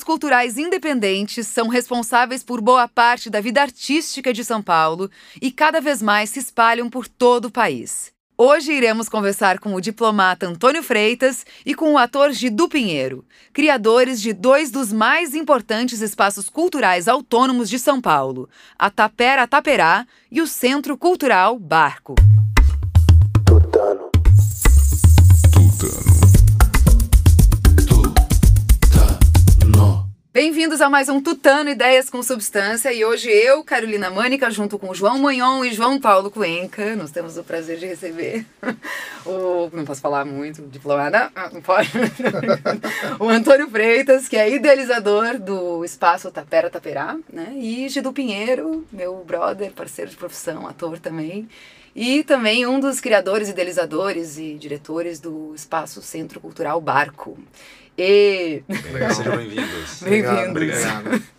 espaços culturais independentes são responsáveis por boa parte da vida artística de São Paulo e cada vez mais se espalham por todo o país. Hoje iremos conversar com o diplomata Antônio Freitas e com o ator Gidu Pinheiro, criadores de dois dos mais importantes espaços culturais autônomos de São Paulo, a Tapera Taperá e o Centro Cultural Barco. Bem-vindos a mais um Tutano Ideias com Substância. E hoje eu, Carolina Mânica, junto com João Manhon e João Paulo Cuenca, nós temos o prazer de receber o, não posso falar muito, diplomada, ah, não pode, o Antônio Freitas, que é idealizador do Espaço Tapera Taperá, né, e Gidu Pinheiro, meu brother, parceiro de profissão, ator também, e também um dos criadores, idealizadores e diretores do Espaço Centro Cultural Barco. E... Legal. Sejam bem-vindos. Bem-vindos.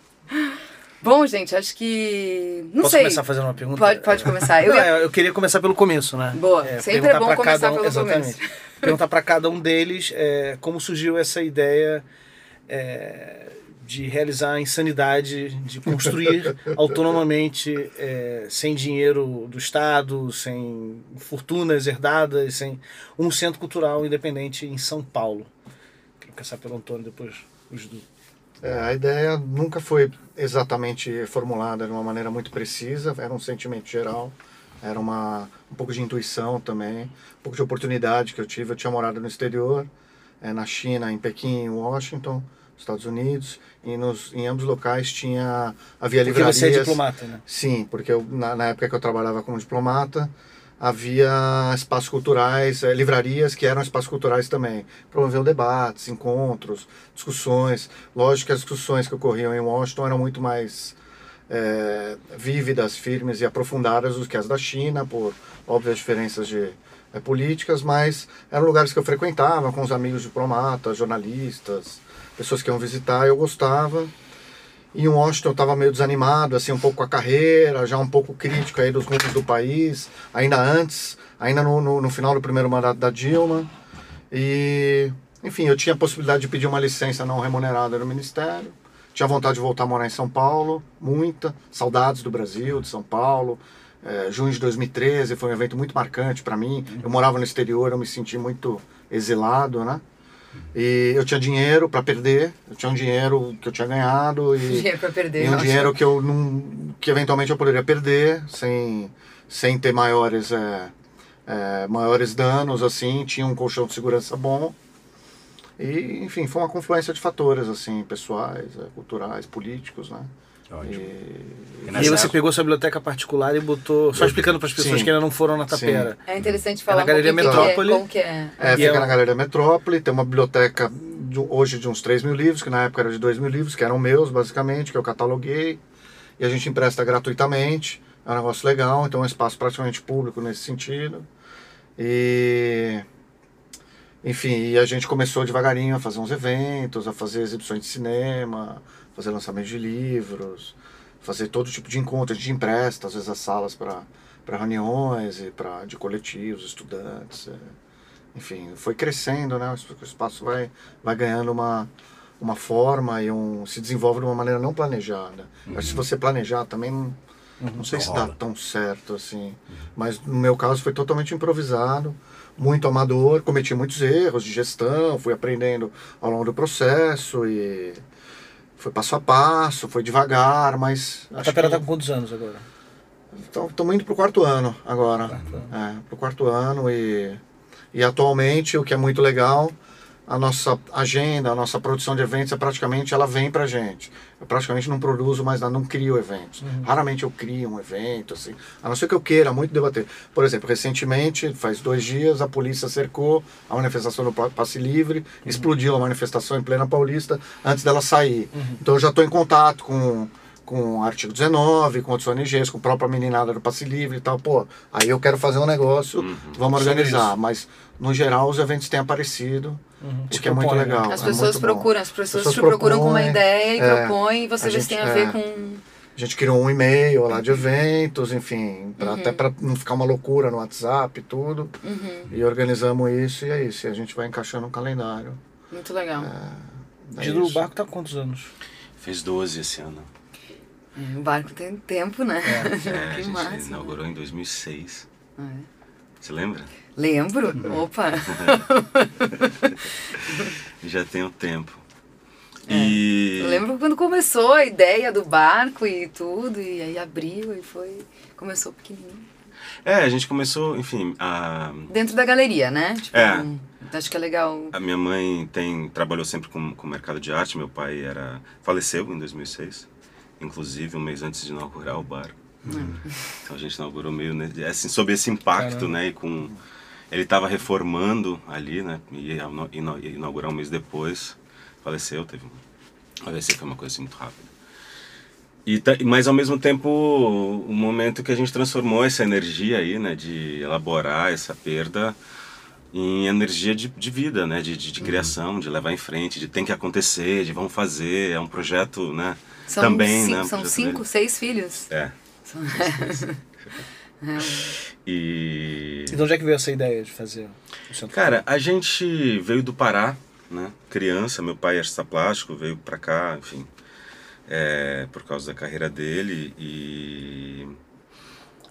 Bom, gente, acho que. Não Posso sei. começar fazendo uma pergunta? Pode, pode começar. Eu, Não, ia... eu queria começar pelo começo, né? Boa. Sempre é bom começar cada um, pelo exatamente. começo. Perguntar para cada um deles é, como surgiu essa ideia é, de realizar a insanidade, de construir autonomamente, é, sem dinheiro do Estado, sem fortunas herdadas, sem um centro cultural independente em São Paulo. Começar pelo Antônio, depois os do. É, a ideia nunca foi exatamente formulada de uma maneira muito precisa, era um sentimento geral, era uma, um pouco de intuição também, um pouco de oportunidade que eu tive. Eu tinha morado no exterior, é, na China, em Pequim, em Washington, Estados Unidos, e nos, em ambos locais tinha havia Porque livrarias. você é diplomata, né? Sim, porque eu, na, na época que eu trabalhava como diplomata, havia espaços culturais, eh, livrarias que eram espaços culturais também. Promoviam debates, encontros, discussões. Lógico que as discussões que ocorriam em Washington eram muito mais eh, vívidas, firmes e aprofundadas do que as da China, por óbvias diferenças de eh, políticas, mas eram lugares que eu frequentava com os amigos diplomatas, jornalistas, pessoas que iam visitar, eu gostava. Em Washington eu estava meio desanimado, assim, um pouco com a carreira, já um pouco crítico aí dos rumos do país, ainda antes, ainda no, no, no final do primeiro mandato da Dilma. E, enfim, eu tinha a possibilidade de pedir uma licença não remunerada no Ministério. Tinha vontade de voltar a morar em São Paulo, muita. Saudades do Brasil, de São Paulo. É, junho de 2013 foi um evento muito marcante para mim. Eu morava no exterior, eu me senti muito exilado, né? E eu tinha dinheiro para perder, eu tinha um dinheiro que eu tinha ganhado e, Dinheiro pra perder. e um dinheiro que eu não, que eventualmente eu poderia perder sem, sem ter maiores é, é, maiores danos assim, tinha um colchão de segurança bom e enfim foi uma confluência de fatores assim pessoais, é, culturais, políticos, né? Ótimo. E, E E aí você época- pegou sua biblioteca particular e botou. Só explicando para as pessoas Sim. que ainda não foram na tapera. É interessante falar na Galeria Metrópole. Que é, que é. É, fica é na Galeria Metrópole, tem uma biblioteca de- hoje de uns 3 mil livros, que na época era de 2 mil livros, que eram meus, basicamente, que eu cataloguei, e a gente empresta gratuitamente, é um negócio legal, então é um espaço praticamente público nesse sentido. E. Enfim, e a gente começou devagarinho a fazer uns eventos, a fazer exibições de cinema, fazer lançamento de livros, fazer todo tipo de encontro. A gente empresta, às vezes, as salas para reuniões e para de coletivos, estudantes. é. Enfim, foi crescendo, né? O espaço vai, vai ganhando uma, uma forma e um, se desenvolve de uma maneira não planejada. Acho que se você planejar também não, não sei se dá tão certo assim. Mas no meu caso foi totalmente improvisado, muito amador, cometi muitos erros de gestão, fui aprendendo ao longo do processo e foi passo a passo, foi devagar, mas A tapera que tá com quantos anos agora? estamos indo pro quarto ano agora. Quarto ano. É, pro quarto ano e, e atualmente o que é muito legal, a nossa agenda, a nossa produção de eventos é praticamente ela vem pra gente. Eu praticamente não produzo mais nada, não crio eventos. Raramente eu crio um evento, assim, a não ser que eu queira muito debater. Por exemplo, recentemente, faz dois dias, a polícia cercou a manifestação do Pa- Passe Livre, explodiu a manifestação em plena Paulista antes dela sair. Então eu já estou em contato com com o artigo 19, com outros ONGs, com a própria meninada do Passe Livre e tal. Pô, aí eu quero fazer um negócio, vamos Sobre organizar. Mas, no geral, os eventos têm aparecido, o Se que é muito né? legal. As é pessoas bom. procuram, as pessoas, pessoas te procuram com uma ideia e é, propõem e você a vê se tem a ver é. com. A gente criou um e-mail lá de eventos, enfim, pra- Uhum. até para não ficar uma loucura no WhatsApp e tudo. Uhum, E organizamos isso e é isso. E a gente vai encaixando um calendário muito legal. É. É Dido, o barco tá quantos anos? Fez 12 esse ano. É, O barco tem tempo, né? É, a que gente massa. inaugurou em 2006. É. Você lembra? Lembro? Uhum. Opa! Já tem um tempo. É, E. Eu lembro quando começou a ideia do barco e tudo, e aí abriu e foi. Começou pequenininho. É, a gente começou, enfim, a. Dentro da galeria, né? Tipo, É. um- acho que é legal. A minha mãe tem trabalhou sempre com, com o mercado de arte. Meu pai era faleceu em 2006, inclusive um mês antes de inaugurar o Então a gente inaugurou meio né, assim sob esse impacto, Caramba. né? E com ele estava reformando ali, né? E ia ina- ina- ia inaugurar um mês depois, faleceu, teve um AVC, foi uma coisa assim muito rápida. E mas ao mesmo tempo, o momento que a gente transformou essa energia aí, né, de elaborar essa perda em energia de, de vida, né, de, de, de criação, de levar em frente, de tem que acontecer, de vamos fazer, é um projeto, né, São também, cinco, né, um são cinco, dele. seis filhos. É. E E de onde é que veio essa ideia de fazer? Cara, a gente veio do Pará, né? Criança, meu pai é artista plástico, veio pra cá, enfim, é, por causa da carreira dele e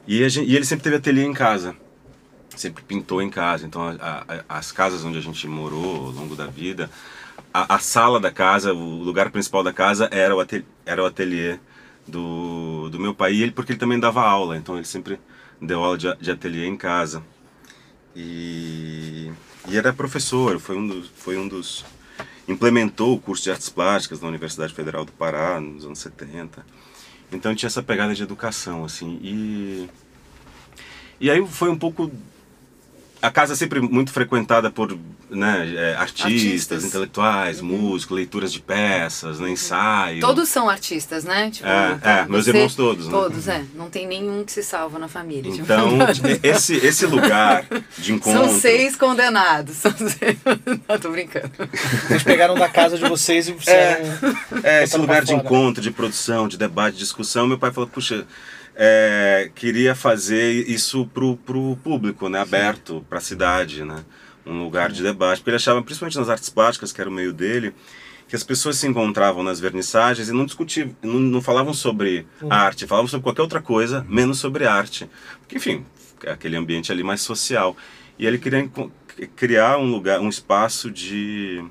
e, gente- e ele sempre teve ateliê em casa, sempre pintou em casa. Então a- a- as casas onde a gente morou ao longo da vida, a, a sala da casa, o lugar principal da casa era o ateliê, era o ateliê do, do meu pai, ele porque ele também dava aula, então ele sempre deu aula de, de ateliê em casa. E, e era professor, foi um, dos, foi um dos. implementou o curso de artes plásticas na Universidade Federal do Pará nos anos 70. Então tinha essa pegada de educação, assim. E, e aí foi um pouco. A casa sempre muito frequentada por né, é, artistas, Artistas. intelectuais, músicos, leituras de peças, né, ensaio. Todos são artistas, né? Tipo, É, então é, meus você- irmãos todos, né? Todos, é. Não tem nenhum que se salva na família. tipo. Então, esse, esse lugar de encontro. São seis condenados. São seis... Não, tô brincando. Eles pegaram da casa de vocês e fizeram. É, esse Botaram lugar de fora. encontro, de produção, de debate, de discussão. Meu pai falou, puxa, é, queria fazer isso pro, pro público, né, aberto, pra cidade, né, um lugar de debate. Porque ele achava, principalmente nas artes plásticas, que era o meio dele, que as pessoas se encontravam nas vernissagens e não discutiam, não, não falavam sobre arte, falavam sobre qualquer outra coisa, menos sobre arte. Porque, enfim, aquele ambiente ali mais social. E ele queria criar um lugar, um espaço de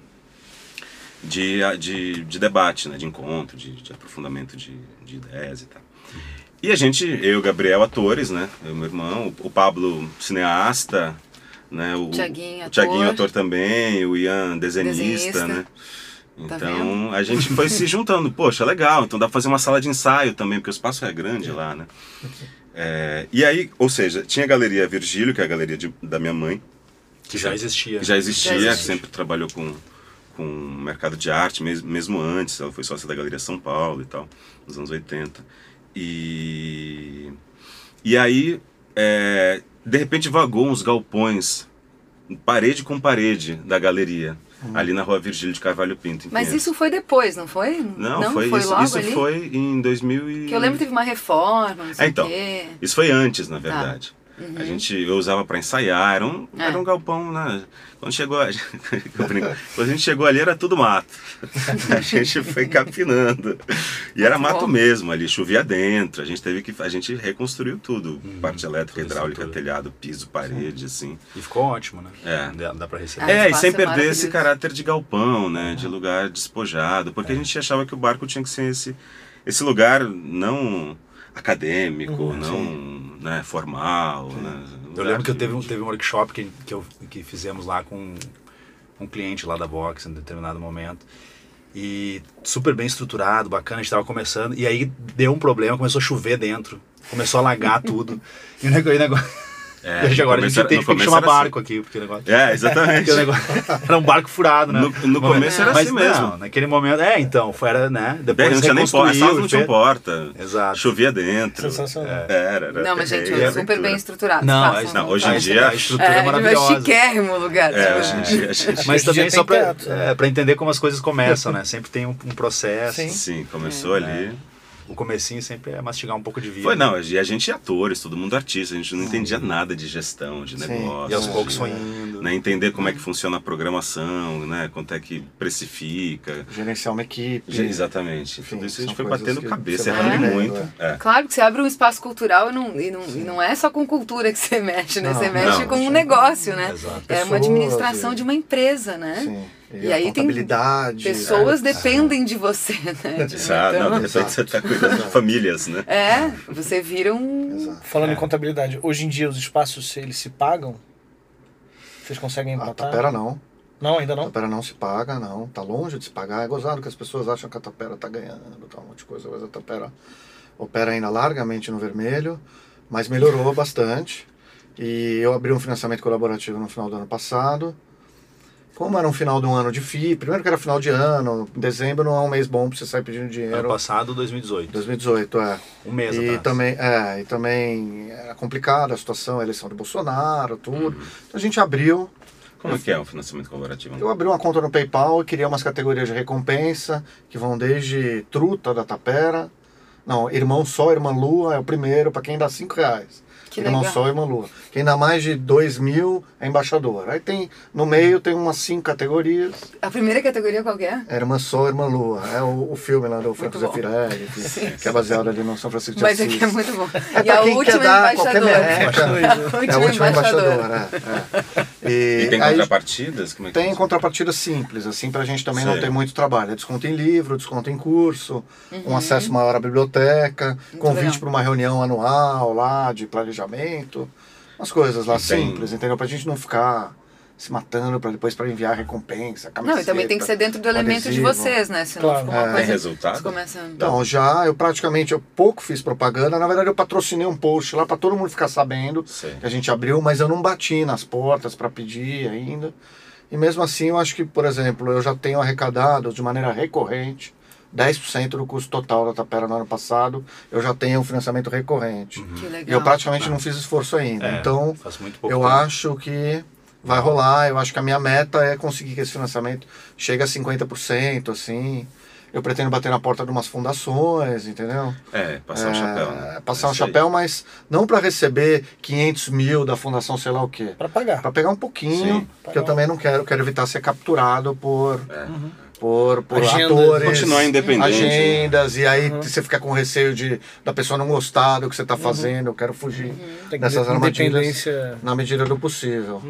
de, de, de debate, né, de encontro, de, de aprofundamento de, de ideias e tal. E a gente, eu e o Gabriel, atores, né? Eu e meu irmão, o Pablo, cineasta, né? O Tiaguinho, o Tiaguinho, ator. ator também, o Ian, desenhista, Desenhista. né? Tá Então a gente foi se juntando. Poxa, legal, então dá pra fazer uma sala de ensaio também, porque o espaço é grande lá, né? É, e aí, ou seja, tinha a Galeria Virgílio, que é a galeria de- da minha mãe, Que já existia. que já existia, Já existe. sempre trabalhou com, com mercado de arte, mesmo, mesmo antes. Ela foi sócia da Galeria São Paulo e tal, nos anos 80. E, e aí, é, de repente, vagou uns galpões, parede com parede da galeria, ali na rua Virgílio de Carvalho Pinto. Mas isso foi depois, não foi? Não, foi, isso, logo isso ali? foi em 2000 e... Que eu lembro que teve uma reforma, não sei É, então, o quê. Isso foi antes, na verdade. A gente eu usava para ensaiar, era um, É. era um galpão, né? Quando chegou, a, brinco, quando a gente chegou ali era tudo mato. A gente foi capinando. E era mato mesmo, ali chovia dentro. A gente teve que a gente reconstruiu tudo, parte elétrica, toda hidráulica, telhado, piso, parede, assim. E ficou ótimo, né? É. Dá, dá pra receber. Ah, É, e sem é perder esse caráter de galpão, né? De lugar despojado. Porque a gente achava que o barco tinha que ser esse, esse lugar não acadêmico, não né, formal. Né? Eu lembro que eu teve, um- teve um workshop que, que, eu, que fizemos lá com um cliente lá da Vox em determinado momento. E super bem estruturado, bacana, a gente tava começando. E aí deu um problema, começou a chover dentro. Começou a alagar tudo. E o negócio. É, e agora a gente era- entende no porque começo chama era assim. barco aqui, porque o negócio. É, exatamente. Negócio era um barco furado, né? No- no começo era Mas assim mesmo. Não, naquele momento. É, então, foi, era, né? Depois não tinha nem porta, as reconstruiu, salas não tinham fez- porta. Exato. Chovia dentro. Sensacional. É, Era, era Não, mas gente, terrível, super bem estruturado. Não, Façam. não, hoje em a- dia- a estrutura é, É, tipo, é maravilhosa. chiquérrimo o lugar. É, tipo, hoje em dia a gente... Mas também só tem pra, é, entender como as coisas começam, né? Sempre tem um, processo. Sim. Sim, começou É. ali. O comecinho sempre é mastigar um pouco de vida. Foi, não, e a gente é atores, todo mundo artista, a gente não entendia nada de gestão, de Sim. negócio. E aos É, poucos foi indo. né, entender como é que funciona a programação, né, quanto é que precifica. Gerenciar uma equipe. Exatamente. Enfim, Tudo isso a gente foi batendo cabeça, errando aprendendo, muito. É. Claro que você abre um espaço cultural e não, e não, e não é só com cultura que você mexe, né? Não, você mexe não. com um negócio, né? Exato. É uma administração e- de uma empresa, né? Sim. E, E a aí tem. Pessoas é, dependem de você, né? Tipo, Exato, não, de então, repente você está cuidando de famílias, né? é, você vira um. Exato. Falando em contabilidade, hoje em dia os espaços, eles se pagam? Vocês conseguem A empatar? Tapera não. Não, ainda A não? Tapera não se paga, não. Tá longe de se pagar. É gozado que as pessoas acham que a Tapera tá ganhando, tá um monte de coisa. Mas a Tapera opera ainda largamente no vermelho, mas melhorou bastante. E eu abri um financiamento colaborativo no final do ano passado. Como era um final de um ano difícil, primeiro que era final de ano, dezembro não é um mês bom pra você sair pedindo Ano dinheiro. passado, 2018. 2018, é. Um mês E atrás. também, é, e também era complicada a situação, a eleição de Bolsonaro, tudo. Então a gente abriu, Como é que é um financiamento colaborativo? eu abri uma conta no PayPal e criei umas categorias de recompensa, que vão desde truta da tapera, não, irmão só, irmã lua é o primeiro, para quem dá 5 reais. Que irmão legal. só, irmã lua. Quem dá mais de 2 mil é embaixador. Aí tem, no meio tem umas cinco categorias. A primeira categoria qual que é? É Irmã Só, Irmã Lua. É o, o filme lá do Franco Muito. Zeffirelli, que, que é baseado ali no São Francisco de Mas Assis. aqui é muito bom. É e pra a quem última quer dar qualquer embaixadora. merreca. A É o último embaixador, embaixadora. é. é. E, E tem aí contrapartidas? Como é que tem funciona? contrapartida simples, assim, pra gente também não ter muito trabalho. É desconto em livro, desconto em curso, Uhum. um acesso maior à biblioteca, convite legal. para uma reunião anual lá de planejamento, umas coisas lá E tem- simples, entendeu? Pra gente não ficar se matando para depois para enviar recompensa, camiseta, Não, e também tem que ser dentro do elemento de adesivo. vocês, né? Senão Claro. fica uma É. coisa. Tem resultado? Começa... Então, já, eu praticamente, eu pouco fiz propaganda. Na verdade, eu patrocinei um post lá para todo mundo ficar sabendo Sei. que a gente abriu, mas eu não bati nas portas para pedir ainda. E mesmo assim, eu acho que, por exemplo, eu já tenho arrecadado de maneira recorrente 10% do custo total da Tapera no ano passado. Eu já tenho um financiamento recorrente. Que legal. E eu praticamente não fiz esforço ainda. É, Então, eu tempo. acho que vai rolar. Eu acho que a minha meta é conseguir que esse financiamento chegue a 50%, assim. Eu pretendo bater na porta de umas fundações, entendeu? É, passar um É, chapéu, né? Passar É um isso aí. chapéu, mas não para receber 500 mil da fundação sei lá o quê. Pra pagar. Para pegar um pouquinho, Sim. porque eu também não quero, quero evitar ser capturado por, É. por, por Agendas. atores. Continuar independente. Agendas, e aí Uhum. você fica com receio de da pessoa não gostar do que você está fazendo. Eu quero fugir que dessas armadilhas na medida do possível.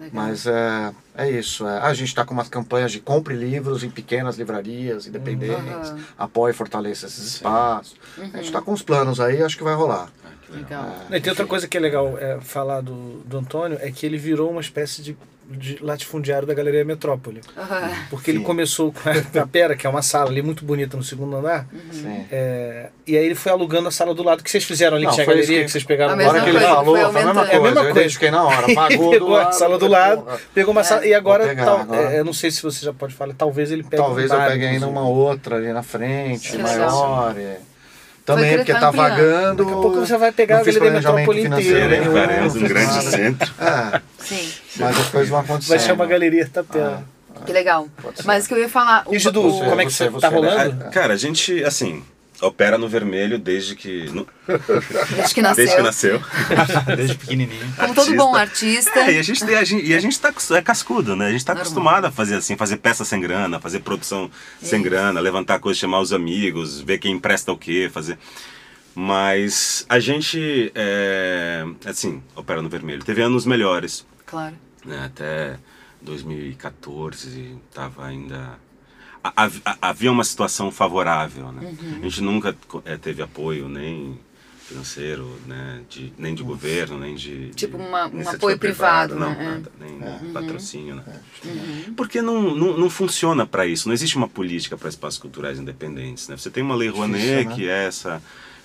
Legal. Mas é, é isso. é. A gente está com umas campanhas de compre livros em pequenas livrarias independentes, Uhum. apoie e fortaleça esses espaços. A gente está com uns planos aí, acho que vai rolar. Ah, que legal. Legal. E tem outra coisa que é legal é, falar do, do Antônio, é que ele virou uma espécie de latifundiário da Galeria Metrópole. Aham. Porque ele Sim. começou com a Tapera, que é uma sala ali muito bonita no segundo andar, Sim. é, e aí ele foi alugando a sala do lado que vocês fizeram ali, Não, que tinha a galeria, que... que- vocês pegaram A hora que ele falou, foi foi a mesma coisa. É a mesma eu coisa. identifiquei na hora. Pagou pegou do a lado, sala do eu lado, pegou uma É. sala, e agora, pegar tal- agora. é, eu não sei se você já pode falar, talvez ele pegue Talvez um eu pegue ainda uma outra ali na frente, maior. e- Também que porque tá ampliando. vagando. Daqui a pouco você vai pegar a planejamento Metrópole inteira, Faremos não um grande nada. centro. É, Sim, mas as coisas vão acontecer. Vai chamar Galeria Tapera. que legal. Mas o que eu ia falar. E o- Gidu, como é que você- você, tá você- rolando? Ah, Cara, a gente, assim, opera no vermelho desde que. no- Desde que nasceu. Desde que nasceu. Desde pequenininho. Como todo bom artista. É, e a gente, e a gente, e a gente tá é cascudo, né? A gente tá Normal. acostumado a fazer assim, fazer peça sem grana, fazer produção sem grana, levantar coisa, chamar os amigos, ver quem empresta o quê, fazer. Mas a gente, é, assim, opera no vermelho. Teve anos melhores, Claro. né? Até 2014 tava ainda havia uma situação favorável, né? Uhum. A gente nunca eh, teve apoio nem financeiro, né, de, nem de governo, nem de Tipo de uma- um apoio privado, não, né? É. nada, nem patrocínio, né? Uhum. Porque não, não, não funciona para isso, não existe uma política para espaços culturais independentes, né? Você tem uma lei Rouanet né? que é essa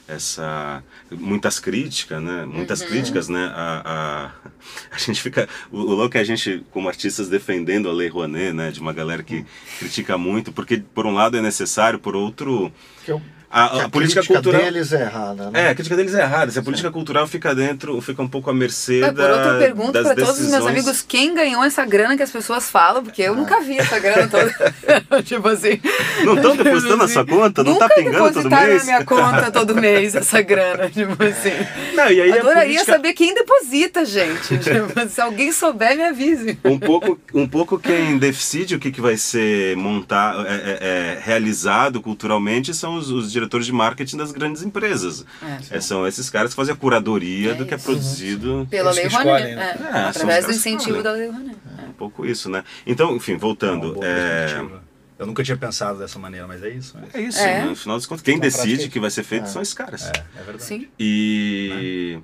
essa muitas críticas né? Muitas Uhum. críticas né? A, a, a gente fica o, o louco é a gente como artistas defendendo a lei Rouanet né? De uma galera que critica muito porque por um lado é necessário por outro Que eu- A, Que a política, cultural. deles é errada, né? É, a crítica deles é errada. Se a política cultural fica dentro, fica um pouco à mercê Mas, da, por outra pergunta das para todos os meus decisões. amigos, quem ganhou essa grana que as pessoas falam? Porque Ah. eu nunca vi essa grana toda. tipo assim. Não estão depositando na sua conta? Não nunca tá pingando todo mês? na minha conta todo mês essa grana, tipo assim. Não, e aí a Adoraria política- saber quem deposita, gente. Tipo, se alguém souber, me avise. Um pouco, um pouco quem decide o que, que vai ser montado, é, é, é, realizado culturalmente são os, os diretores de marketing das grandes empresas. É. É, são esses caras que fazem a curadoria É do que é produzido. Pela Lei Rouanet. escolhem, né? É, É, através do incentivo da Lei Rouanet. Um pouco isso, né? Então, enfim, É voltando. É. Eu nunca tinha pensado dessa maneira, mas é isso. né? é isso, É. né? no final das contas. Quem decide que vai ser feito É. são esses caras. É, é verdade. Sim. E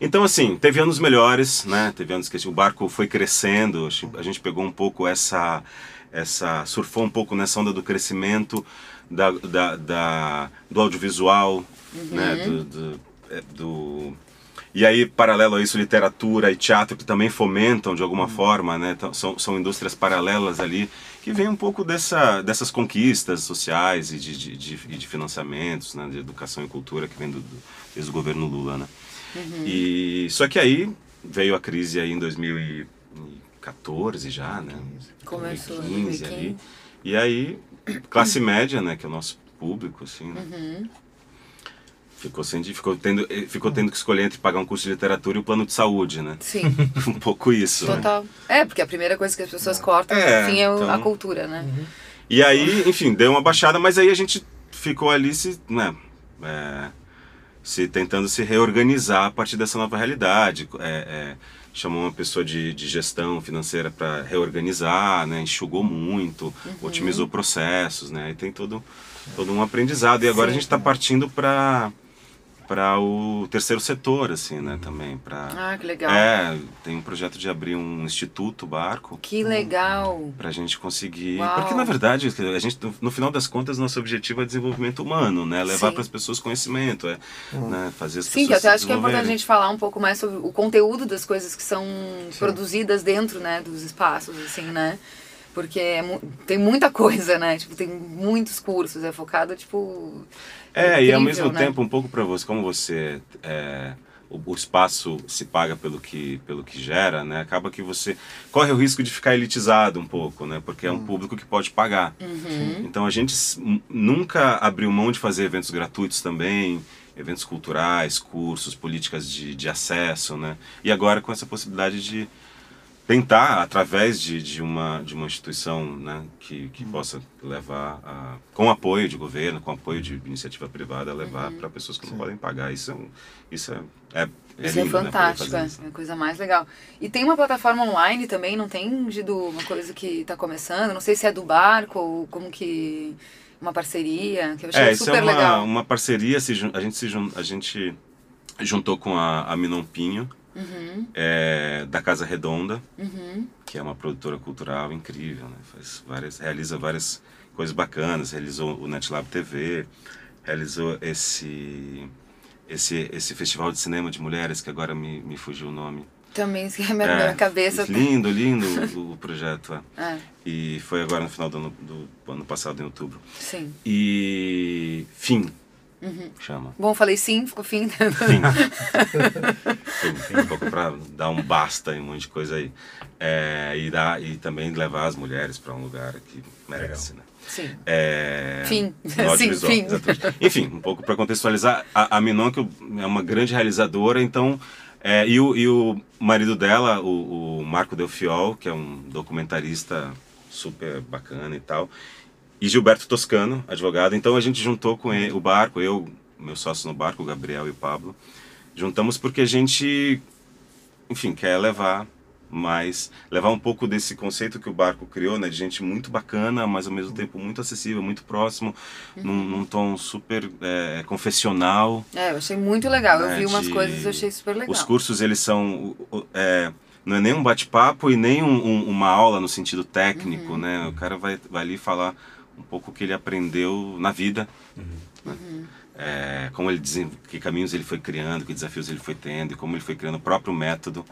então assim, teve anos melhores, né? Teve anos que o barco foi crescendo, a gente pegou um pouco essa essa surfou um pouco nessa onda do crescimento da, da, da- do audiovisual, né? Do, do, é, do- e aí, paralelo a isso, literatura e teatro que também fomentam de alguma forma, né? Então, São, são indústrias paralelas ali que vem um pouco dessa, dessas conquistas sociais e de, de, de, de financiamentos, né? De educação e cultura que vem do, do, desde o governo Lula, né? E só que aí veio a crise aí em 2014 já, né? Começou em 2015 ali. 2015. E aí, classe média, né, que é o nosso público, assim, né? Uhum. Ficou, sem, ficou, tendo, eh, ficou tendo que escolher entre pagar um curso de literatura e o plano de saúde, né? Sim, um pouco isso. né? total. É, porque a primeira coisa que as pessoas cortam, É, enfim, é o- a então- cultura, né? E aí, enfim, deu uma baixada, mas aí a gente ficou ali se, né, é, se tentando se reorganizar a partir dessa nova realidade. É, é, chamou uma pessoa de, de gestão financeira para reorganizar, né, enxugou muito, Uhum. otimizou processos, né, e tem todo, todo um aprendizado. E agora a Sim. gente está partindo para para o terceiro setor, assim, né, também. Pra, Ah, que legal. É, tem um projeto de abrir um instituto barco Que legal. pra gente conseguir. Uau. Porque na verdade, a gente, no- final das contas, nosso objetivo é desenvolvimento humano, né? Levar Sim. para as pessoas conhecimento, é, né? fazer as Sim, que eu pessoas. até se acho que é importante a gente falar um pouco mais sobre o conteúdo das coisas que são produzidas dentro, né, dos espaços, assim, né? Porque é mu- tem muita coisa, né? Tipo, tem muitos cursos, é focado, tipo... É, e ao incrível, mesmo né? tempo, um pouco para você, como você. É, o, o espaço se paga pelo que, pelo que gera, né? Acaba que você corre o risco de ficar elitizado um pouco, né? Porque é Hum. um público que pode pagar. Uhum. Então a gente nunca abriu mão de fazer eventos gratuitos também, eventos culturais, cursos, políticas de, de acesso, né? E agora com essa possibilidade de tentar, através de, de, uma, de uma instituição né, que, que possa levar, a, com apoio de governo, com apoio de iniciativa privada, levar para pessoas que não podem pagar. Isso é, isso é, é, é Isso é lindo, né, poder fantástico, fazer é, isso. é a coisa mais legal. E tem uma plataforma online também, não tem, Gidu, uma coisa que está começando? Não sei se é do barco ou como que... Uma parceria, que eu achei É, isso super é uma, legal. uma parceria, a gente se a gente juntou com a, a Minon Pinho, Uhum, é, da Casa Redonda, uhum. que é uma produtora cultural incrível, né? Faz várias, realiza várias coisas bacanas, realizou o NetLab TV, realizou esse esse esse festival de cinema de mulheres que agora me, me fugiu o nome. Também, se a minha, É, cabeça... Lindo, lindo o, o projeto. é. É, E foi agora no final do ano, do ano passado, em outubro. sim. E Fim, Uhum. chama. Bom, falei sim, ficou fim. Fim. Fim, fim, um pouco para dar um basta em um monte de coisa aí. É, e, dar, e também levar as mulheres para um lugar que merece, né? Sim. É, Fim. Sim, fim. Enfim, um pouco para contextualizar, a, a Minon que é uma grande realizadora, então. é, e, o, e o marido dela, o, o Marco Delfiol, que é um documentarista super bacana e tal, e Gilberto Toscano, advogado. Então a gente juntou com ele, o barco, eu, meu sócio no barco, o Gabriel e o Pablo, juntamos porque a gente, enfim, quer levar mais, levar um pouco desse conceito que o barco criou, né, de gente muito bacana, mas ao mesmo tempo muito acessível, muito próximo, num, num tom super é, confessional. É, eu achei muito legal. Eu né, vi umas de- coisas e eu achei super legal. Os cursos, eles são... é, não é nem um bate-papo e nem um- um- uma aula no sentido técnico, Uhum. né? O cara vai, vai ali falar um pouco o que ele aprendeu na vida. né? é, como ele desen- que caminhos ele foi criando, que desafios ele foi tendo e como ele foi criando o próprio método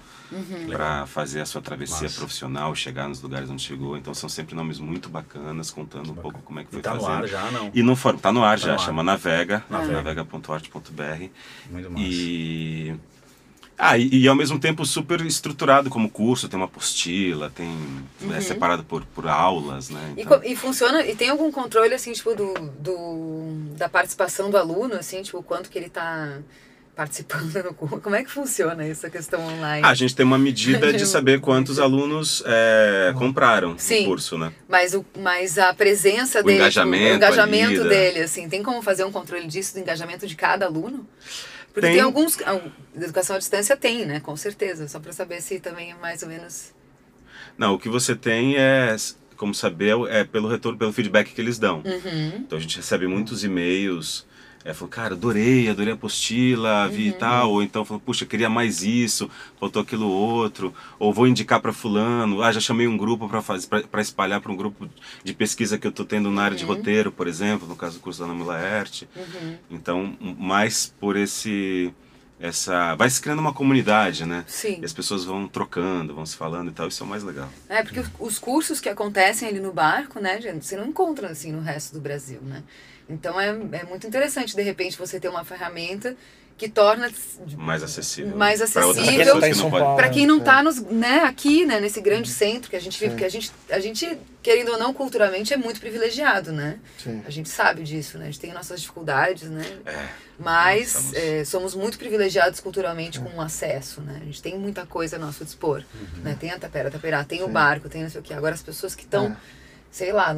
para fazer a sua travessia Massa. profissional, chegar nos lugares onde chegou. Então são sempre nomes muito bacanas, contando um pouco como é que E foi tá no fazendo. ar já, não? E no fórum, tá no ar Tá já, no ar. chama Navega, Navega. navega.art.br. Muito massa. E. Ah, e, e ao mesmo tempo super estruturado como curso, tem uma apostila, tem. É separado por, por aulas, né? Uhum. E, Então, co- e funciona, e tem algum controle, assim, tipo, do, do, da participação do aluno, assim, tipo, o quanto que ele tá participando no curso? Como é que funciona essa questão online? ah, a gente tem uma medida de saber quantos alunos é, compraram Sim. o curso, né? Mas, o, mas a presença O dele, tipo, engajamento o engajamento né? dele, assim, tem como fazer um controle disso, do engajamento de cada aluno? Porque tem, Tem. alguns, educação à distância tem, né, com certeza, só para saber se também é mais ou menos... Não, o que você tem é como saber é pelo retorno, pelo feedback que eles dão. Uhum. Então a gente recebe muitos e-mails, é, falando, cara, adorei, adorei a apostila, vi e tal, ou então falando, puxa, queria mais isso, faltou aquilo outro, ou vou indicar para fulano, ah, já chamei um grupo para fazer para espalhar para um grupo de pesquisa que eu tô tendo na área de roteiro, por exemplo, no caso do curso da Ana Laerte. Uhum. Então, mais por esse essa vai se criando uma comunidade, né? Sim. E as pessoas vão trocando, vão se falando e tal, isso é o mais legal. É, porque os cursos que acontecem ali no barco, né, gente, você não encontra assim no resto do Brasil, né? Então é, é muito interessante, de repente, você ter uma ferramenta que torna Mais acessível. Mais acessível. pessoas Tá que para quem não Sim. tá nos, né, aqui, né, nesse grande centro que a gente vive, porque a gente, a gente, querendo ou não, culturalmente é muito privilegiado, né? Sim. A gente sabe disso, né? A gente tem nossas dificuldades, né? É, Mas Somos- é, somos muito privilegiados culturalmente com o acesso, né? A gente tem muita coisa a nosso dispor, Uhum. né? Tem a tapera, taperá, tem o Sim. barco, tem não sei o que. Agora as pessoas que estão, É. sei lá,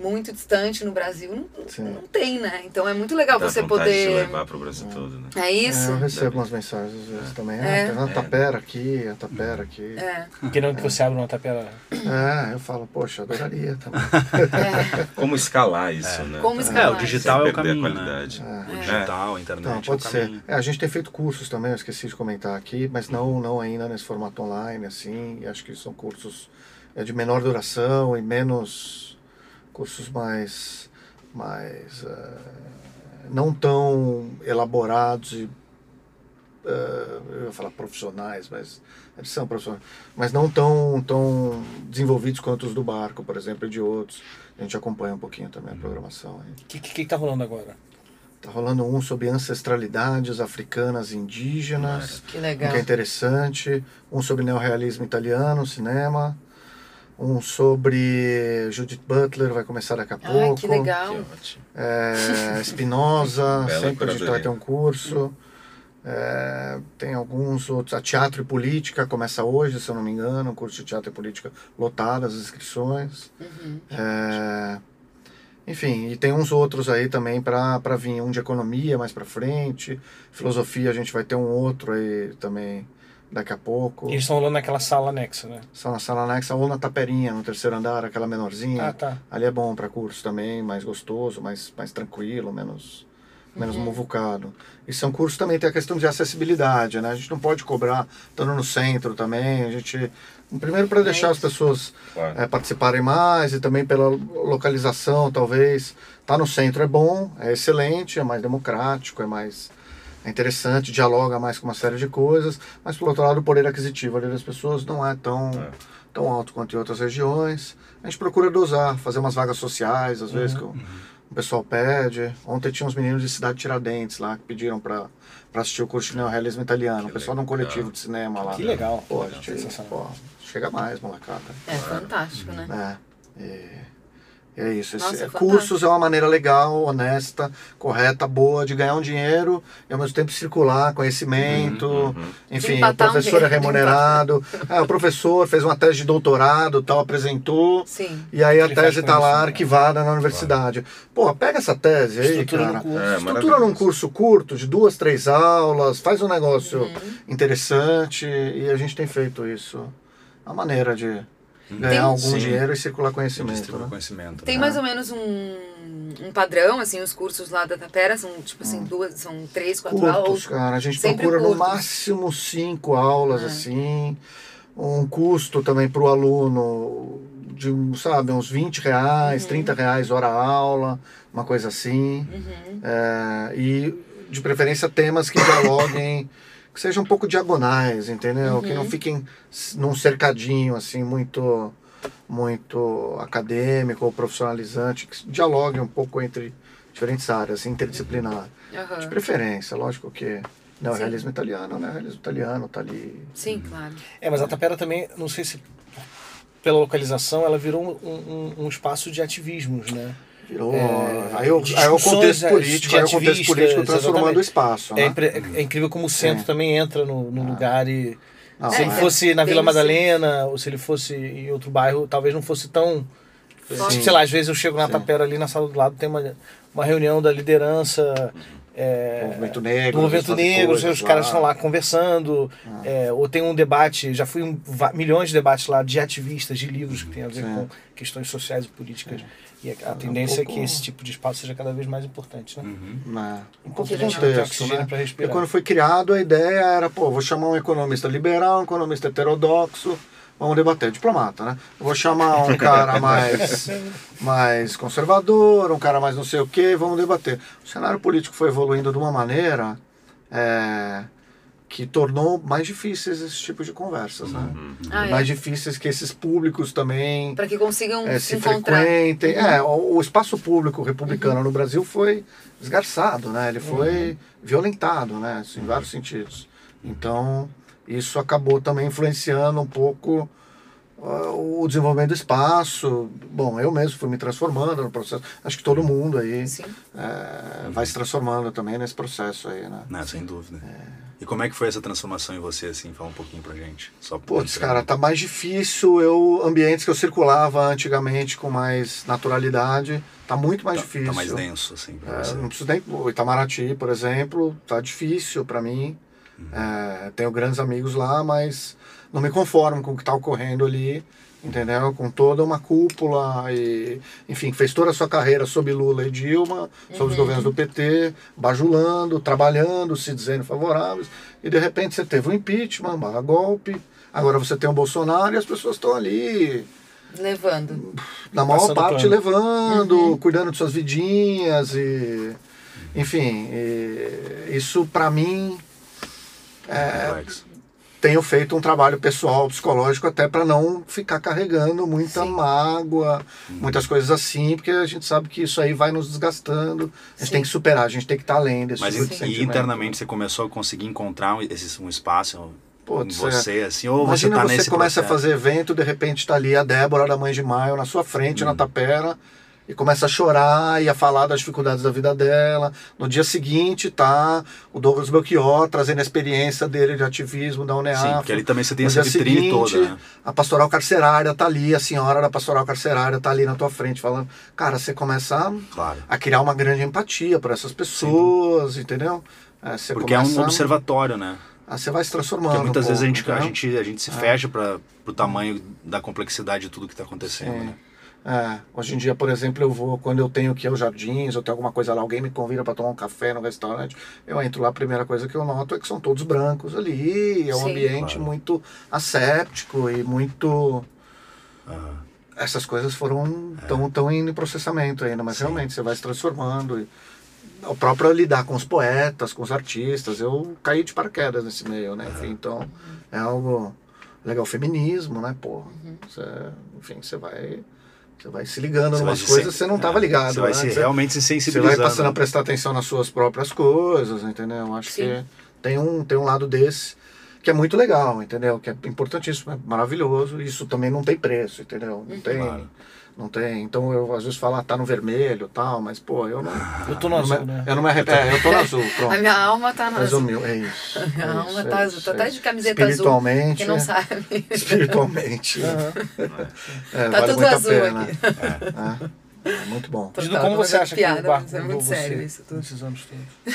muito distante no Brasil, não, não tem, né? Então é muito legal dá você vontade de poder... levar para o Brasil todo, né? É isso? É, eu recebo umas mensagens às vezes também. É. Ah, tem uma tapera aqui, a tapera aqui. É, Querendo que você abra uma tapera. É, eu falo, poxa, adoraria também. é. Como escalar isso, né? Como É, escalar? o digital Sem é o perder a caminho, qualidade. né? É. O digital, a internet Então, é pode o ser. caminho. É, a gente tem feito cursos também, eu esqueci de comentar aqui, mas não, não ainda nesse formato online, assim. E acho que são cursos é, de menor duração e menos cursos mais, mais eh, não tão elaborados e eh, eu ia falar profissionais, mas eles são profissionais, mas não tão, tão desenvolvidos quanto os do barco, por exemplo, e de outros. A gente acompanha um pouquinho também a programação aí. O que, que, que tá rolando agora? Tá rolando um sobre ancestralidades africanas e indígenas, Que um legal. que é interessante. Um sobre neorrealismo italiano, cinema. Um sobre Judith Butler, vai começar daqui a Ai, pouco. que legal. Que ótimo. É, Spinoza, sempre a gente vai ter um curso. É, tem alguns outros. A Teatro e Política começa hoje, se eu não me engano. Um curso de Teatro e Política lotado as inscrições. Uhum. É, enfim, e tem uns outros aí também para vir. Um de economia mais para frente. Filosofia a gente vai ter um outro aí também daqui a pouco. Eles estão rolando naquela sala anexa, né? São na sala anexa ou na taperinha, no terceiro andar, aquela menorzinha. Ah, tá. Ali é bom para curso também, mais gostoso, mais, mais tranquilo, menos, menos muvucado. E são cursos também, tem a questão de acessibilidade, né? A gente não pode cobrar estando no centro também. A gente. Primeiro para deixar as pessoas Claro. é, participarem mais e também pela localização, talvez. Tá no centro é bom, é excelente, é mais democrático, é mais é interessante, dialoga mais com uma série de coisas, mas por outro lado o poder aquisitivo ali das pessoas não é tão, É. tão alto quanto em outras regiões. A gente procura dosar, fazer umas vagas sociais, às vezes que o, o pessoal pede. Ontem tinha uns meninos de Cidade Tiradentes lá que pediram para assistir o curso de neorrealismo italiano, Que o pessoal num legal. coletivo de cinema lá. Que legal. Pô, a gente, pô, chega mais, molecada. É fantástico, né? É, e é isso. Esse- Nossa, é, fantástico. cursos é uma maneira legal, honesta, correta, boa de ganhar um dinheiro e ao mesmo tempo circular conhecimento. Uhum, uhum. Enfim, o Empatar um professor é remunerado. É, o professor fez uma tese de doutorado, tal, apresentou. Sim. E aí a Ele faz tese está lá arquivada na universidade. Pô, pega essa tese aí, Estrutura cara. no curso. É, Estrutura num curso curto, de duas, três aulas, faz um negócio Uhum. interessante e a gente tem feito isso. A maneira de ganhar Tem- algum Sim. dinheiro e circular conhecimento. Né? conhecimento. Tem né? mais ou menos um, um padrão, assim, os cursos lá da Tapera são, tipo assim, duas, são três, quatro Curtos, aulas. cara. A gente procura no curtos. máximo cinco aulas, É. assim. um custo também para o aluno de, sabe, uns 20 reais, Uhum. 30 reais hora aula, uma coisa assim. Uhum. É, e de preferência temas que dialoguem, que sejam um pouco diagonais, entendeu? Que Uhum. não fiquem s- num cercadinho assim muito muito acadêmico ou profissionalizante, que dialoguem um pouco entre diferentes áreas, interdisciplinar. De Aham. preferência, lógico que não, Sim. realismo italiano, né? Realismo italiano tá ali. Sim, claro. É, mas a Tapera também, não sei se pela localização, ela virou um, um- um espaço de ativismos, né? Virou. É, aí, o, aí o contexto político, aí o contexto político transformando exatamente. o espaço. É, Né? impre- é incrível como o centro Sim. também entra no, no lugar e. Não, se ele é, fosse na Vila Madalena, ou se ele fosse em outro bairro, talvez não fosse tão. Sim. Sei lá, às vezes eu chego na Sim. Tapera ali na sala do lado, tem uma, uma reunião da liderança. É, movimento negro. do movimento negro, coisas os caras estão lá conversando, Ah. é, ou tem um debate, já fui em va- milhões de debates lá de ativistas, de livros que tem a ver Sim. com questões sociais e políticas. E a, a um tendência é pouco- que esse tipo de espaço seja cada vez mais importante, né? Uhum. Um pouco a gente contexto, né? respirar. quando foi criado, a ideia era, pô, vou chamar um economista liberal, um economista heterodoxo, vamos debater. Diplomata, né? Eu Vou chamar um cara mais, mais conservador, um cara mais não sei o quê, vamos debater. O cenário político foi evoluindo de uma maneira é, que tornou mais difíceis esse tipo de conversas, né? Ah, é. Mais difíceis que esses públicos também Para que consigam é, se encontrar. frequentem. É, o, o espaço público republicano no Brasil foi esgarçado, né? Ele foi violentado, né? Assim, em vários sentidos. Então, isso acabou também influenciando um pouco ah, o desenvolvimento do espaço. Bom, eu mesmo fui me transformando no processo. Acho que todo mundo aí é, vai se transformando também nesse processo aí, né? Não, sem dúvida. E como é que foi essa transformação em você, assim? Fala um pouquinho pra gente. Só Putz, entrar. cara, tá mais difícil. Eu ambientes que eu circulava antigamente com mais naturalidade, tá muito mais tá, difícil. Tá mais denso, assim, pra É, você. não preciso nem. O Itamaraty, por exemplo, tá difícil para mim. É, tenho grandes amigos lá, mas não me conformo com o que está ocorrendo ali, entendeu? Com toda uma cúpula e, enfim, fez toda a sua carreira sob Lula e Dilma, sob os governos do PT, bajulando, trabalhando, se dizendo favoráveis, e de repente você teve um impeachment, barra golpe. Agora você tem o Bolsonaro e as pessoas estão ali Levando. na maior Passando parte levando, cuidando de suas vidinhas e enfim, e isso para mim é, tenho feito um trabalho pessoal, psicológico até para não ficar carregando muita Sim. mágoa, muitas coisas assim, porque a gente sabe que isso aí vai nos desgastando. A gente Sim. tem que superar, a gente tem que estar além desse Mas tipo e, de e sentimento. internamente você começou a conseguir encontrar um, esse, um espaço Putz, você, assim, ou você Imagina tá você nesse começa processo. a fazer evento, de repente está ali a Débora da Mãe de Maio na sua frente, Hum. na tapera, e começa a chorar e a falar das dificuldades da vida dela. No dia seguinte tá o Douglas Belchior trazendo a experiência dele de ativismo da UNEAF. Sim, porque ali também você tem No essa vitrine seguinte, toda, né? A pastoral carcerária tá ali, a senhora da pastoral carcerária tá ali na tua frente falando. Cara, você começa a, Claro. a criar uma grande empatia por essas pessoas, entendeu? É, Porque é um observatório, né? a- você vai se transformando. Porque muitas um vezes a pouco, gente, a, gente, a gente se fecha para o tamanho da complexidade de tudo que está acontecendo, Sim. né? É, hoje em dia, por exemplo, eu vou, quando eu tenho que ir aos jardins, eu tenho alguma coisa lá, alguém me convida para tomar um café no restaurante, eu entro lá, a primeira coisa que eu noto é que são todos brancos ali, é um Sim. ambiente Claro. muito asséptico e muito. Aham. Essas coisas foram tão, tão em processamento ainda, mas Sim. realmente você vai se transformando. E, o próprio lidar com os poetas, com os artistas, eu caí de paraquedas nesse meio, né? Enfim, então é algo legal. Feminismo, né? Pô, você, enfim, você vai, você vai se ligando em umas coisas que você não é, estava ligado. Você vai né? se, Você- realmente se você vai sensibilizando. passando a né? prestar atenção nas suas próprias coisas, entendeu? Eu Acho Sim. que tem um, tem um lado desse que é muito legal, entendeu? Que é importantíssimo, é maravilhoso. Isso também não tem preço, entendeu? Não tem. Claro. Não tem. Então eu às vezes falo, ah, tá no vermelho e tal, mas pô, eu não. Eu tô no não me- azul, né? Eu não me arrependo. É, eu tô no azul, pronto. A minha alma tá azul. Resumiu, é isso. A minha é alma isso, tá é azul. é até isso. de camiseta azul. Espiritualmente. Quem não sabe. Espiritualmente. É, Tá vale tudo muito a azul pena. aqui. É, é muito bom. Total, Dido, como você acha piada, que o barco é muito sério você isso tudo. nesses anos todos?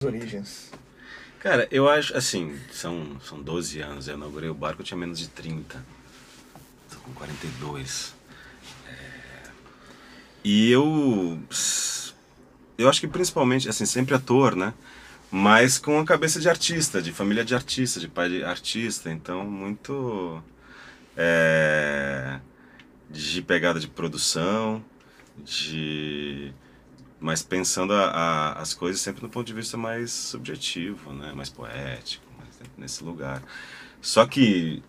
As origens. Cara, eu acho, assim, são, são 12 anos. Eu inaugurei o barco, eu tinha menos de 30. Tô com 42. É, E eu. eu acho que principalmente, assim, sempre ator, né? Mas com a cabeça de artista, de família de artista, de pai de artista, então muito é, de pegada de produção, de mas pensando a, a, as coisas sempre no ponto de vista mais subjetivo, né? mais poético, mais nesse lugar. Só que